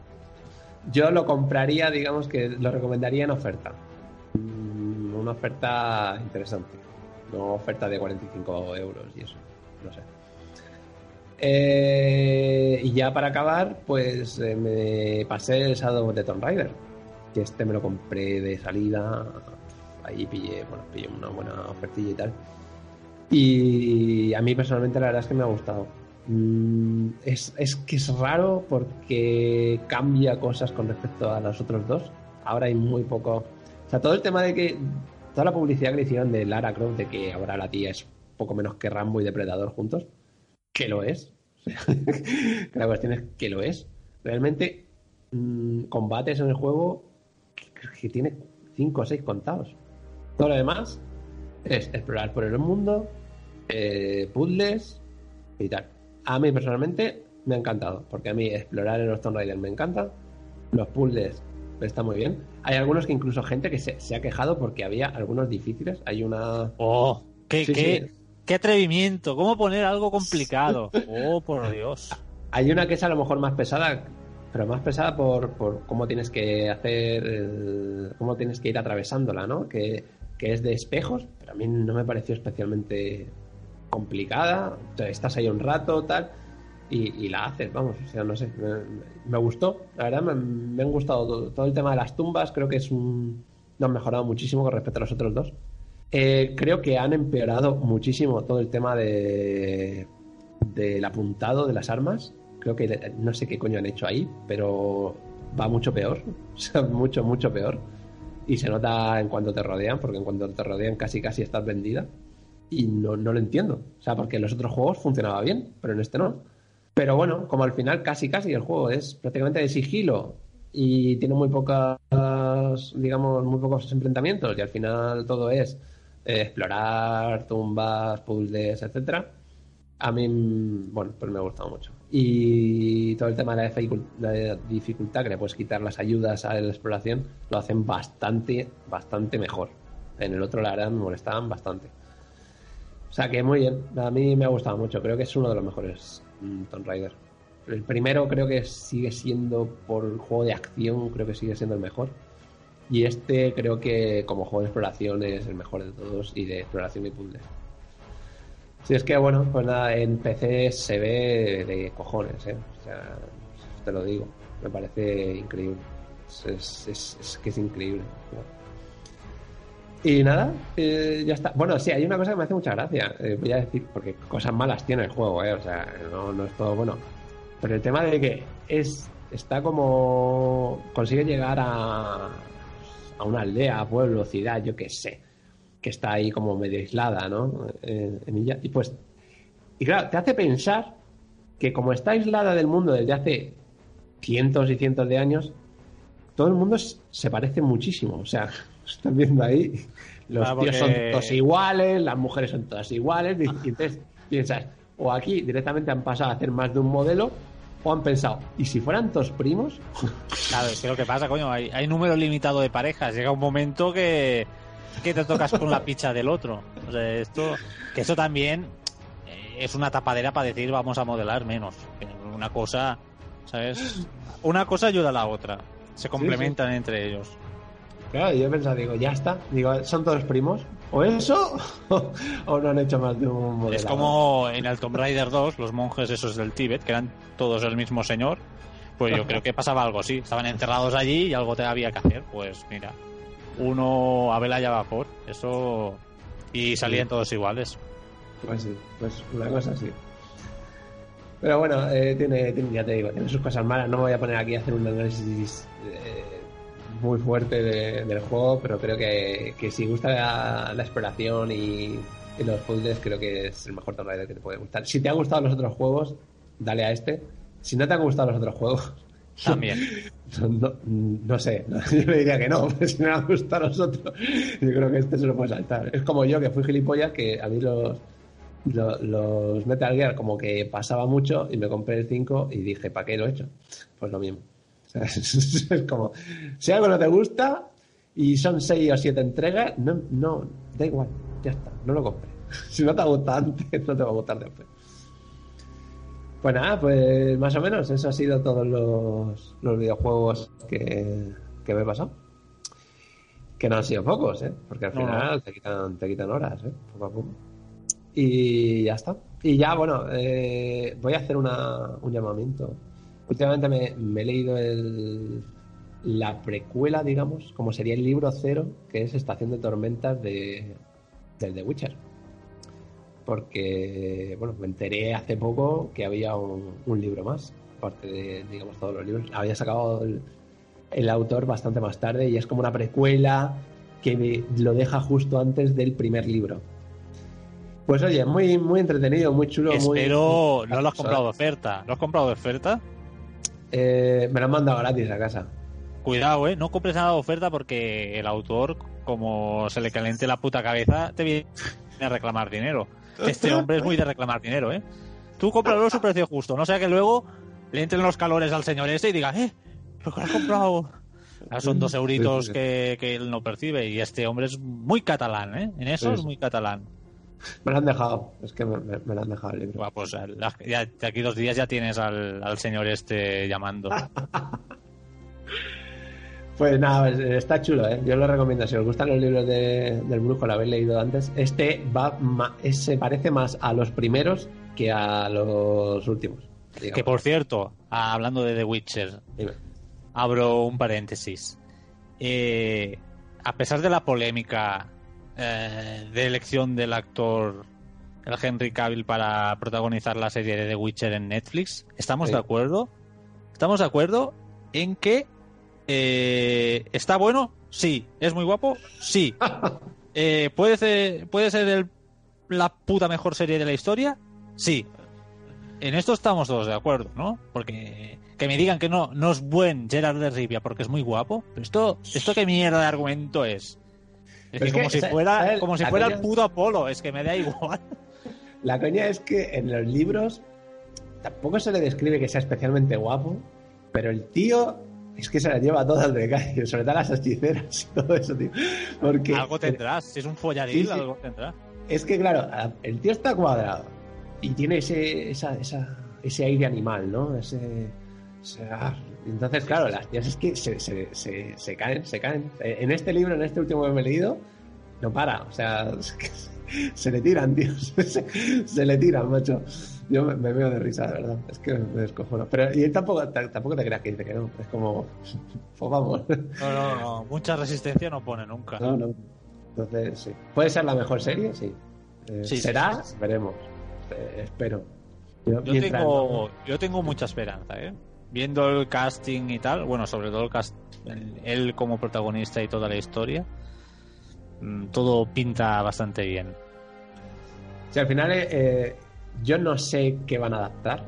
Yo lo compraría, digamos que lo recomendaría en oferta. Mm, Una oferta interesante. No oferta de 45 euros y eso. No sé. Eh, y ya para acabar, pues eh, me pasé el Shadow the Tomb Raider. Que este me lo compré de salida. Ahí pillé, bueno, pillé una buena ofertilla y tal. Y a mí personalmente la verdad es que me ha gustado. Mm, es, es que es raro porque cambia cosas con respecto a los otros dos. Ahora hay muy poco. O sea, todo el tema de que. Toda la publicidad que le hicieron de Lara Croft, de que ahora la tía es poco menos que Rambo y Depredador juntos, que lo es. La cuestión es que lo es. Realmente, mm, combates en el juego que, que tiene 5 o 6 contados. Todo lo demás es explorar por el mundo, eh, puzzles y tal. A mí personalmente me ha encantado, porque a mí explorar en los Tomb Raider me encanta, los puzzles está muy bien. Hay algunos que incluso gente que se, se ha quejado porque había algunos difíciles. Hay una... ¡Oh! ¡Qué, Sí, qué, sí. qué atrevimiento! ¿Cómo poner algo complicado? ¡Oh, por Dios! Hay una que es a lo mejor más pesada, pero más pesada por, por cómo tienes que hacer, el- cómo tienes que ir atravesándola, ¿no? Que, que es de espejos, pero a mí no me pareció especialmente complicada. Estás ahí un rato, tal, y, la haces, vamos, o sea, no sé, me, gustó, la verdad me, han gustado todo, todo el tema de las tumbas, creo que es un... han mejorado muchísimo con respecto a los otros dos. Eh, creo que han empeorado muchísimo todo el tema de del apuntado de las armas. Creo que no sé qué coño han hecho ahí, pero va mucho peor. Mucho, mucho peor. Y se nota en cuanto te rodean, porque en cuanto te rodean casi casi estás vendida. Y no, no lo entiendo. O sea, porque en los otros juegos funcionaba bien, pero en este no. Pero bueno, como al final casi casi el juego es prácticamente de sigilo y tiene muy pocas, digamos, muy pocos enfrentamientos y al final todo es eh, explorar tumbas, puzzles, etcétera. A mí, bueno, pues me ha gustado mucho. Y todo el tema de la, dificul- la dificultad, que le puedes quitar las ayudas a la exploración, lo hacen bastante, bastante mejor. En el otro, la verdad, me molestaban bastante. O sea que muy bien, a mí me ha gustado mucho. Creo que es uno de los mejores mm, Tomb Raider. El primero creo que sigue siendo, por juego de acción, creo que sigue siendo el mejor. Y este creo que como juego de exploración es el mejor de todos y de exploración y puzzles. Si es que, bueno, pues nada, en PC se ve de cojones, ¿eh? O sea, te lo digo, me parece increíble. Es que es increíble. Y nada, eh, ya está. Bueno, sí, hay una cosa que me hace mucha gracia. eh, voy a decir, porque cosas malas tiene el juego, ¿eh? O sea, no, no es todo bueno. Pero el tema de que es está como. consigue llegar a. a una aldea, pueblo, ciudad, yo qué sé. Que está ahí como medio aislada, ¿no? En. Y pues. Y claro, te hace pensar que como está aislada del mundo desde hace cientos y cientos de años, todo el mundo se parece muchísimo. O sea, estás viendo ahí, los Ah, tíos son todos iguales, las mujeres son todas iguales, y y entonces piensas, o aquí directamente han pasado a hacer más de un modelo, o han pensado, ¿y si fueran todos primos? Claro, es que lo que pasa, coño, hay, hay número limitado de parejas. Llega un momento que, que te tocas con la picha del otro. O sea, esto, que eso también eh, es una tapadera para decir vamos a modelar menos. Una cosa, ¿sabes? Una cosa ayuda a la otra. Se complementan entre ellos. Claro, yo he pensado, digo, ya está, digo, ¿son todos primos? ¿O eso? ¿O no han hecho más de un modelo? Es como en el Tomb Raider 2, los monjes esos del Tíbet, que eran todos el mismo señor. Pues yo creo que pasaba algo así. Estaban enterrados allí y algo te había que hacer. Pues mira, uno a vela ya vapor. Eso. Y salían todos iguales. Pues sí, pues una cosa así. Pero bueno, eh, tiene, tiene- ya te digo, tiene sus cosas malas. No me voy a poner aquí a hacer un análisis eh, muy fuerte de- del juego, pero creo que, que si gusta la, la exploración y, y los puzzles, creo que es el mejor Tomb Raider que te puede gustar. Si te han gustado los otros juegos, dale a este. Si no te han gustado los otros juegos, También. no, no sé, yo le diría que no, pero si no me han gustado los otros, yo creo que este se lo puede saltar. Es como yo, que fui gilipollas, que a mí los, los, los Metal Gear como que pasaba mucho y me compré el 5 y dije, ¿para qué lo he hecho? Pues lo mismo. Es, como, si algo no te gusta y son 6 o 7 entregas, no, no, da igual, ya está, no lo compres. Si no te ha gustado antes, no te va a gustar después. Pues nada, pues más o menos, eso ha sido todos los, los videojuegos que, que me he pasado. Que no han sido pocos, ¿eh? Porque al No, final Te, quitan, te quitan horas, ¿eh? Poco a poco. Y ya está. Y ya, bueno, eh, voy a hacer una, un llamamiento. Últimamente me, me he leído el, la precuela, digamos, como sería el libro cero, que es Estación de Tormentas de, del The Witcher porque bueno, me enteré hace poco que había un, un libro más, aparte de, digamos, todos los libros. Había sacado el, el autor bastante más tarde y es como una precuela que me- lo deja justo antes del primer libro. Pues oye, muy, muy entretenido, muy chulo, muy... Espero, no lo has comprado de oferta. ¿Lo has comprado de oferta? Eh, me lo han mandado gratis a casa. Cuidado, ¿eh? No compres nada de oferta porque el autor, como se le caliente la puta cabeza, te viene a reclamar dinero. Este hombre es muy de reclamar dinero, ¿eh? Tú cómpralo a su precio justo, no sea que luego le entren los calores al señor ese y diga, ¿eh? ¿Pero qué has comprado? Ah, son dos euritos que, que él no percibe y este hombre es muy catalán, ¿eh? En eso Sí, es muy catalán. Me lo han dejado, es que me, me- me lo han dejado el libro. Pues la- ya, de aquí dos días ya tienes al, al señor este llamando. Pues nada, es- está chulo, ¿eh? Yo lo recomiendo. Si os gustan los libros de- del brujo, lo habéis leído antes. Este va se parece más a los primeros que a los últimos. digamos. Que por cierto, ah, hablando de The Witcher, Dime. abro un paréntesis. Eh, a pesar de la polémica eh, de elección del actor el Henry Cavill para protagonizar la serie de The Witcher en Netflix, ¿estamos Sí. de acuerdo? ¿Estamos de acuerdo en que eh, está bueno? Sí. ¿Es muy guapo? Sí. Eh, ¿puede, ser, ¿Puede ser el- la puta mejor serie de la historia? Sí. En esto estamos todos de acuerdo, ¿no? Porque que me digan que no, no es buen Gerard de Rivia porque es muy guapo. Pero esto, esto qué mierda de argumento es. Es que como si ¿sabes- fuera, sabes? como si La fuera el puto Apolo, es que me da igual. La coña es que en los libros tampoco se le describe que sea especialmente guapo, pero el tío es que se las lleva todas de calle, sobre todo las hechiceras y todo eso, tío. Porque algo tendrás, si es un follaril, Sí, sí. algo tendrá. es que, claro, el tío está cuadrado y tiene ese, esa, esa- ese aire animal, ¿no? Ese, ese- ah, entonces, claro, las tías es que se, se, se, se caen, se caen. Eh, En este libro, en este último que me he leído, no para, o sea, se le tiran, tío, se, le tiran, macho. Yo me, me veo de risa, de verdad, es que me descojono. Pero, y él tampoco, tampoco te creas que dice que no, es como, pues vamos. No, no, no, mucha resistencia no pone nunca. No, no. Entonces, sí. ¿Puede ser la mejor serie? Sí. Eh, Sí, ¿Será? sí, sí. Veremos. Eh, espero. Yo, tengo, yo tengo mucha esperanza, ¿eh? Viendo el casting y tal, bueno, sobre todo el cast, el- él como protagonista y toda la historia, mm, todo pinta bastante bien. Si al final, eh, eh, yo no sé qué van a adaptar.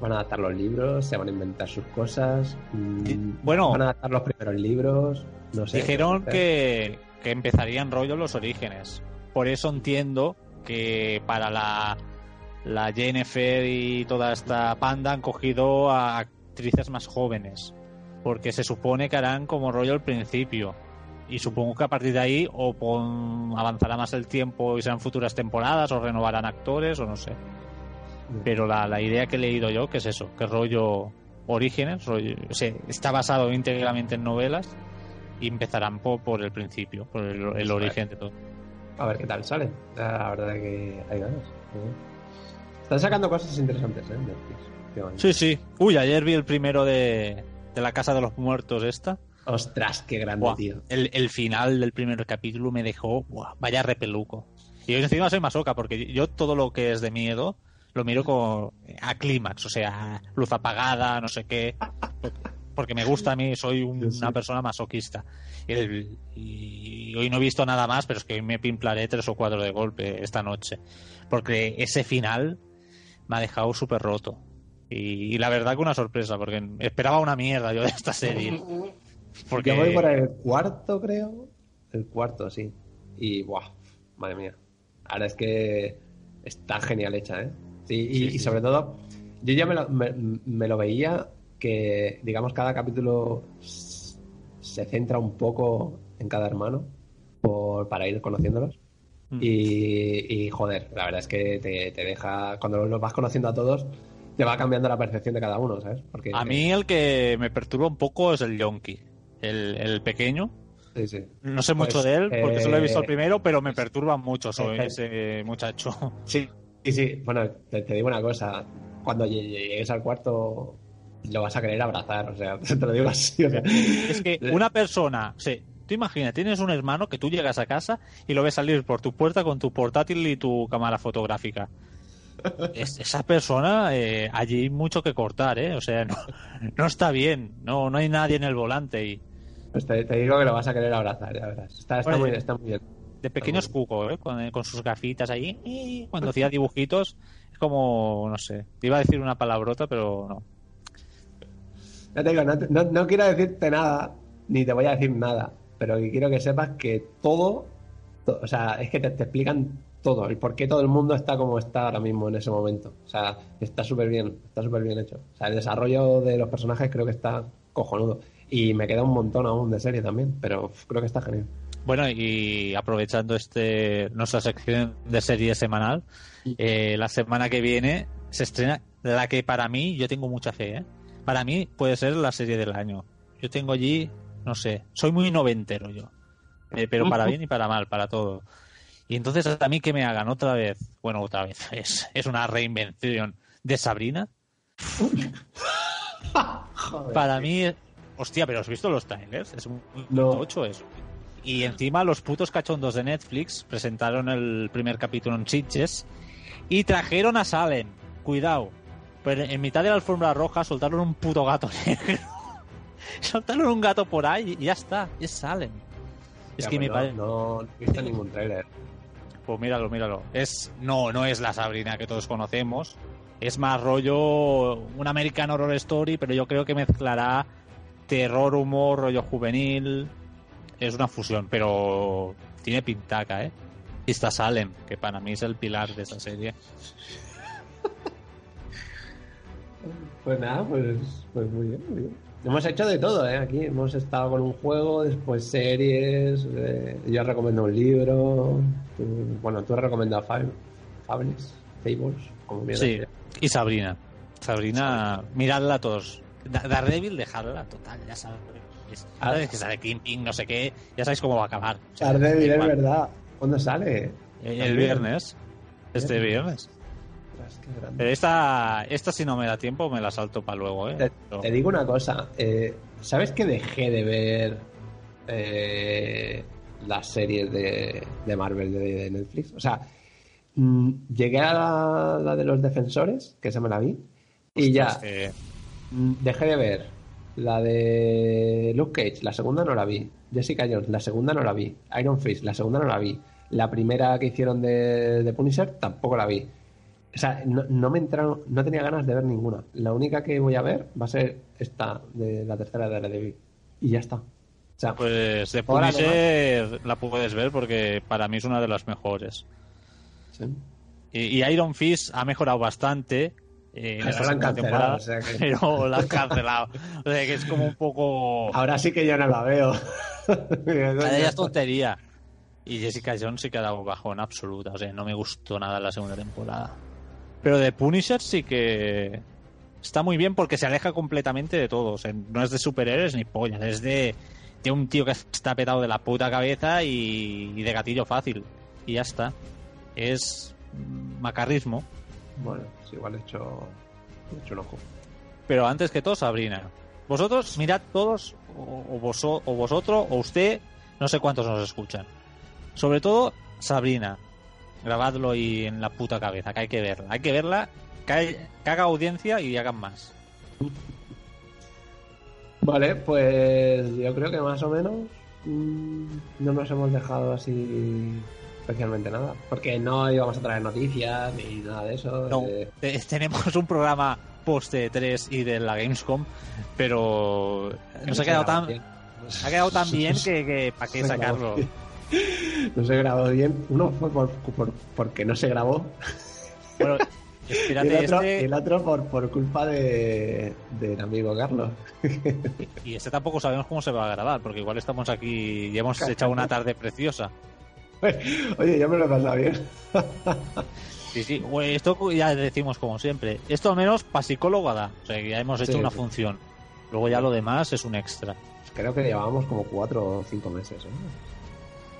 Van a adaptar los libros, se van a inventar sus cosas. mm, bueno. van a adaptar los primeros libros. No sé. Dijeron que, que empezarían rollo los orígenes. Por eso entiendo que para la, la Jennifer y toda esta panda han cogido a actrices más jóvenes. Porque se supone que harán como rollo al principio. Y supongo que a partir de ahí o pon- avanzará más el tiempo y serán futuras temporadas o renovarán actores o no sé. Pero la, la idea que he leído yo, que es eso, que rollo orígenes, rollo, o sea, está basado íntegramente en novelas y empezarán por, por el principio, por el, origen de todo. A ver qué tal salen. La verdad que hay ganas. ¿eh? Están sacando cosas interesantes, ¿eh? Netflix, Sí, sí. Uy, ayer vi el primero de, de la Casa de los Muertos esta. Ostras, qué grande, Buah, tío. el, el final del primer capítulo me dejó, buah, vaya repeluco. Y yo encima soy masoca, porque yo todo lo que es de miedo lo miro con, a clímax, o sea, luz apagada, no sé qué. porque me gusta a mí, soy un- Yo sí. una persona masoquista. El- y hoy no he visto nada más, pero es que hoy me pimplaré tres o cuatro de golpe esta noche. Porque ese final me ha dejado súper roto. Y, y la verdad que una sorpresa, porque esperaba una mierda yo de esta serie. Porque Yo voy por el cuarto, creo. El cuarto, sí. Y, ¡buah! Madre mía. Ahora es que está genial hecha, ¿eh? Sí, y, Sí, y sí. sobre todo, yo ya me lo, me, me lo veía que, digamos, cada capítulo se centra un poco en cada hermano por, para ir conociéndolos. Mm. Y, y, joder, la verdad es que te, te deja, cuando los vas conociendo a todos, te va cambiando la percepción de cada uno, ¿sabes? Porque, a mí el que me perturba un poco es el Yonki, el, el pequeño. Sí, sí. No sé Pues, mucho de él, porque solo he visto el eh, primero, pero me perturba mucho soy eh, ese muchacho. Sí, sí, sí. Bueno, te, te digo una cosa. Cuando lle- llegues al cuarto, lo vas a querer abrazar. O sea, te lo digo así. o sea. Es que una persona, sí, tú imagina, tienes un hermano que tú llegas a casa y lo ves salir por tu puerta con tu portátil y tu cámara fotográfica. Es- esa persona, eh, allí hay mucho que cortar, ¿eh? O sea, no, no está bien, no, no hay nadie en el volante y Pues te, te digo que lo vas a querer abrazar, ya verás. Está, muy, está muy bien. de pequeños cuco, ¿eh? Con, con sus gafitas allí, y cuando hacía dibujitos, es como, no sé, te iba a decir una palabrota, pero no. Ya te digo, no, no- no quiero decirte nada, ni te voy a decir nada, pero que quiero que sepas que todo, to- o sea, es que te, te explican todo, el por qué todo el mundo está como está ahora mismo en ese momento. O sea, está súper bien, está súper bien hecho. O sea, el desarrollo de los personajes creo que está cojonudo. Y me queda un montón aún de serie también, pero creo que está genial. Bueno, y aprovechando este nuestra sección de serie semanal, eh, la semana que viene se estrena la que para mí, yo tengo mucha fe, ¿eh? Para mí puede ser la serie del año. Yo tengo allí, no sé, soy muy noventero yo. Eh, pero para bien y para mal, para todo. Y entonces a mí que me hagan otra vez, bueno, otra vez, es, es una reinvención de Sabrina. Para mí, hostia, pero ¿has visto los trailers? Es muy No. tocho eso. Y encima los putos cachondos de Netflix presentaron el primer capítulo en Sitges y trajeron a Salem. Cuidado. Pero en mitad de la alfombra roja soltaron un puto gato negro. soltaron un gato por ahí y ya está. Es Salem. Es Ya, que pues me no, parece... no he visto ningún trailer. Pues míralo, míralo. Es no, no es la Sabrina que todos conocemos. Es más rollo un American Horror Story, pero yo creo que mezclará terror, humor, rollo juvenil. Es una fusión, pero tiene pintaca, ¿eh? Y está Salem, que para mí es el pilar de esa serie. Pues nada, pues, pues muy bien, muy bien. Hemos hecho de todo, ¿eh? Aquí hemos estado con un juego, después series, eh, yo recomiendo un libro, tú- bueno, tú has recomendado Fab- Fables, Fables, como mierda Sí, y Sabrina. Sabrina, miradla todos. Da- Daredevil, dejadla, total, ya sabes. Ah. Sabes que sale Kingpin, no sé qué, ya sabéis cómo va a acabar. O sea, Daredevil, es verdad. ¿Cuándo sale? El viernes. Este viernes. Ostras, qué grande. Pero esta, esta si no me da tiempo me la salto para luego, ¿eh? Te, digo una cosa, eh, ¿sabes que dejé de ver eh, las series de, de Marvel de, de Netflix? O sea, mm, llegué a la, la de los defensores, que esa me la vi, y ya que- mm, dejé de ver la de Luke Cage, la segunda no la vi, Jessica Jones, la segunda no la vi, Iron Fist, la segunda no la vi, la primera que hicieron de, de Punisher tampoco la vi. O sea, no, no me entraron, no tenía ganas de ver ninguna. La única que voy a ver va a ser esta de la tercera de Daredevil. Y ya está. O sea, Pues de Punisher la puedes ver porque para mí es una de las mejores. sí. Y, y Iron Fist ha mejorado bastante. eh, en segunda cancelado, temporada, o sea que- Pero la han cancelado. O sea que es como un poco. ahora sí que yo no la veo. Día es tontería. Y Jessica Jones sí que ha dado bajón absoluta. O sea, no me gustó nada la segunda temporada. Pero de Punisher sí que está muy bien porque se aleja completamente de todo. O sea, no es de superhéroes ni pollas. Es de, de un tío que está petado de la puta cabeza y, y de gatillo fácil. Y ya está. Es macarrismo. Bueno, sí, igual he hecho, he hecho un ojo. Pero antes que todo, Sabrina. Vosotros mirad todos, o, o voso- o vosotros, o usted, no sé cuántos nos escuchan. Sobre todo, Sabrina. Grabadlo y en la puta cabeza, que hay que verla. Hay que verla, que, hay- que haga audiencia y hagan más. Vale, pues yo creo que más o menos mm, no nos hemos dejado así especialmente nada. Porque no íbamos a traer noticias ni nada de eso. No, eh, te- tenemos un programa post de 3 y de la Gamescom, pero nos ha quedado tan, ha quedado tan bien que, que ¿para qué sacarlo? No se grabó bien. Uno fue por, por- porque no se grabó. Bueno, espérate, el otro, este, el otro por, por culpa de, del amigo Carlos. y este tampoco sabemos cómo se va a grabar, porque igual estamos aquí y hemos echado una tarde preciosa. Oye, yo me lo he pasado bien. Sí, sí, bueno, esto ya decimos como siempre. Esto al menos para psicólogo da. O sea, que ya hemos hecho Sí, una sí. función. Luego ya lo demás es un extra. Creo que llevábamos como cuatro o cinco meses. ¿eh?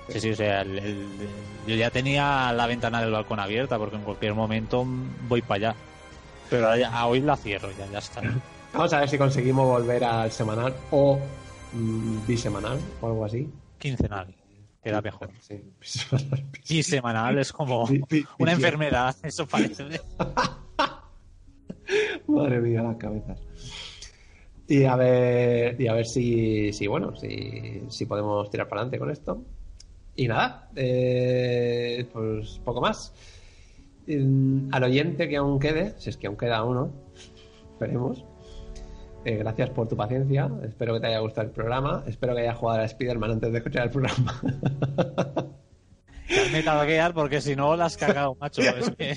Sí, sí, o sea, el- el- yo ya tenía la ventana del balcón abierta porque en cualquier momento voy para allá. Pero a hoy la cierro, ya, ya está. Vamos a ver si conseguimos volver al semanal o mm, bisemanal o algo así. Quincenal, queda mejor. Sí, bisemanal. Y semanal es como una enfermedad, eso parece. Madre mía, las cabezas. Y a ver, y a ver si, si bueno, si, si podemos tirar para adelante con esto. Y nada, eh, pues poco más. Mm, Al oyente que aún quede, si es que aún queda uno, esperemos. eh, gracias por tu paciencia. Espero que te haya gustado el programa. Espero que hayas jugado a Spider-Man antes de escuchar el programa. Te has a guiar porque si no la has cagado, macho. Es que...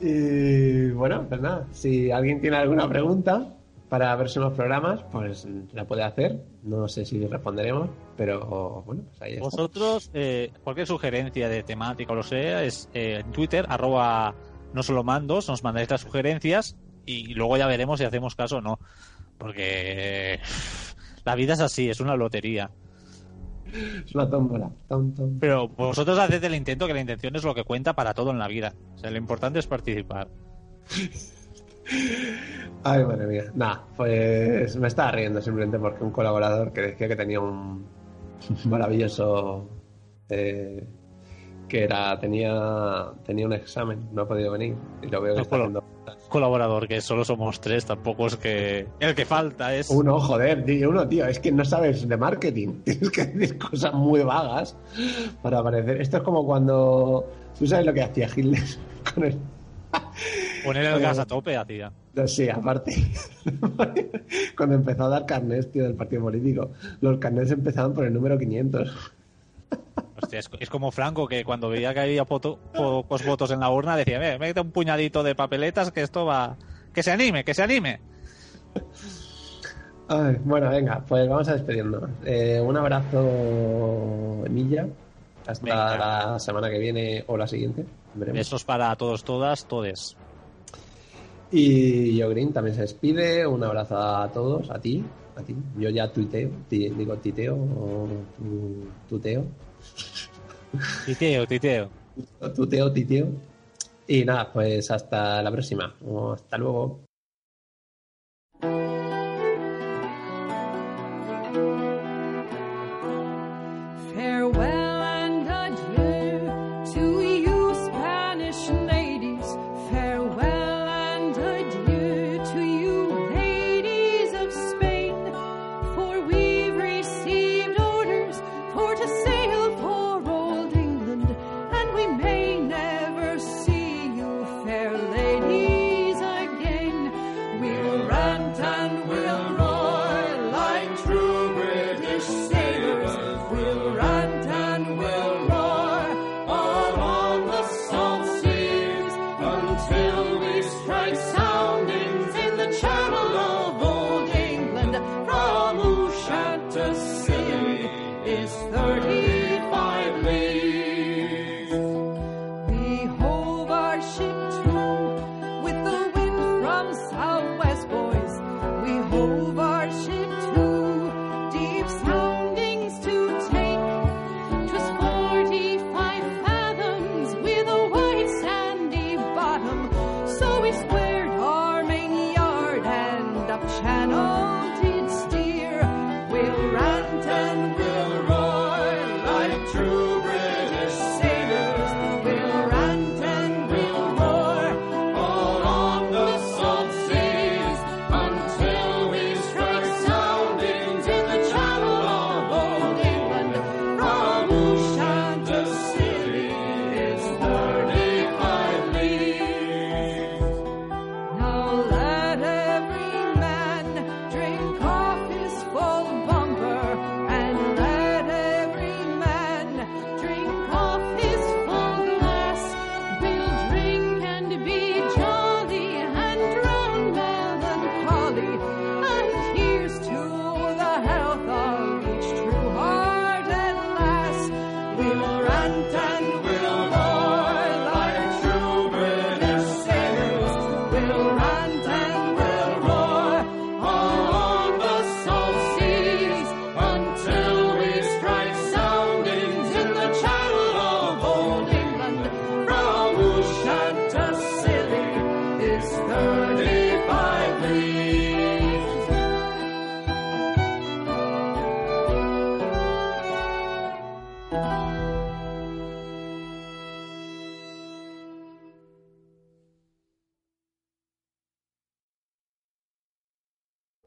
Y bueno, pues nada, si alguien tiene alguna pregunta para ver los programas, pues la puede hacer. No sé si responderemos, pero bueno, pues ahí está. Vosotros, eh, cualquier sugerencia de temática o lo sea, es eh, en Twitter, arroba no solo mandos, nos mandáis las sugerencias y luego ya veremos si hacemos caso o no. Porque la vida es así, es una lotería. Es una tómbola. Tom, tom. Pero vosotros haced el intento, que la intención es lo que cuenta para todo en la vida. O sea, lo importante es participar. Ay, madre mía. Nada, pues me estaba riendo simplemente porque un colaborador que decía que tenía un maravilloso. eh, que era. Tenía, tenía un examen, no ha podido venir. Y lo veo que No está haciendo. Colaborador, que solo somos tres, tampoco es que el que falta es... Uno, joder, di uno, tío, es que no sabes de marketing. Tienes que decir cosas muy vagas para aparecer. Esto es como cuando. ¿Tú sabes lo que hacía Hitler con el. Poner el gas a tope, hacía. Sí, aparte. cuando empezó a dar carnets, tío, del partido político. Los carnets empezaban por el número 500. Hostia, es, es como Franco, que cuando veía que había poto- pocos votos en la urna, decía, "Ve, mete un puñadito de papeletas que esto va... Que se anime, que se anime. Ay, bueno, venga, pues vamos a despedirnos. Eh, un abrazo, Milla. Hasta Venga. la semana que viene o la siguiente. Veremos. Besos para todos, todas, todes. Y yo Green también se despide. Un abrazo a todos, a ti, a ti. Yo ya tuiteo, ti- digo titeo o tu- tuteo, Titeo, titeo. tuteo, titeo. Y nada, pues hasta la próxima. O Hasta luego.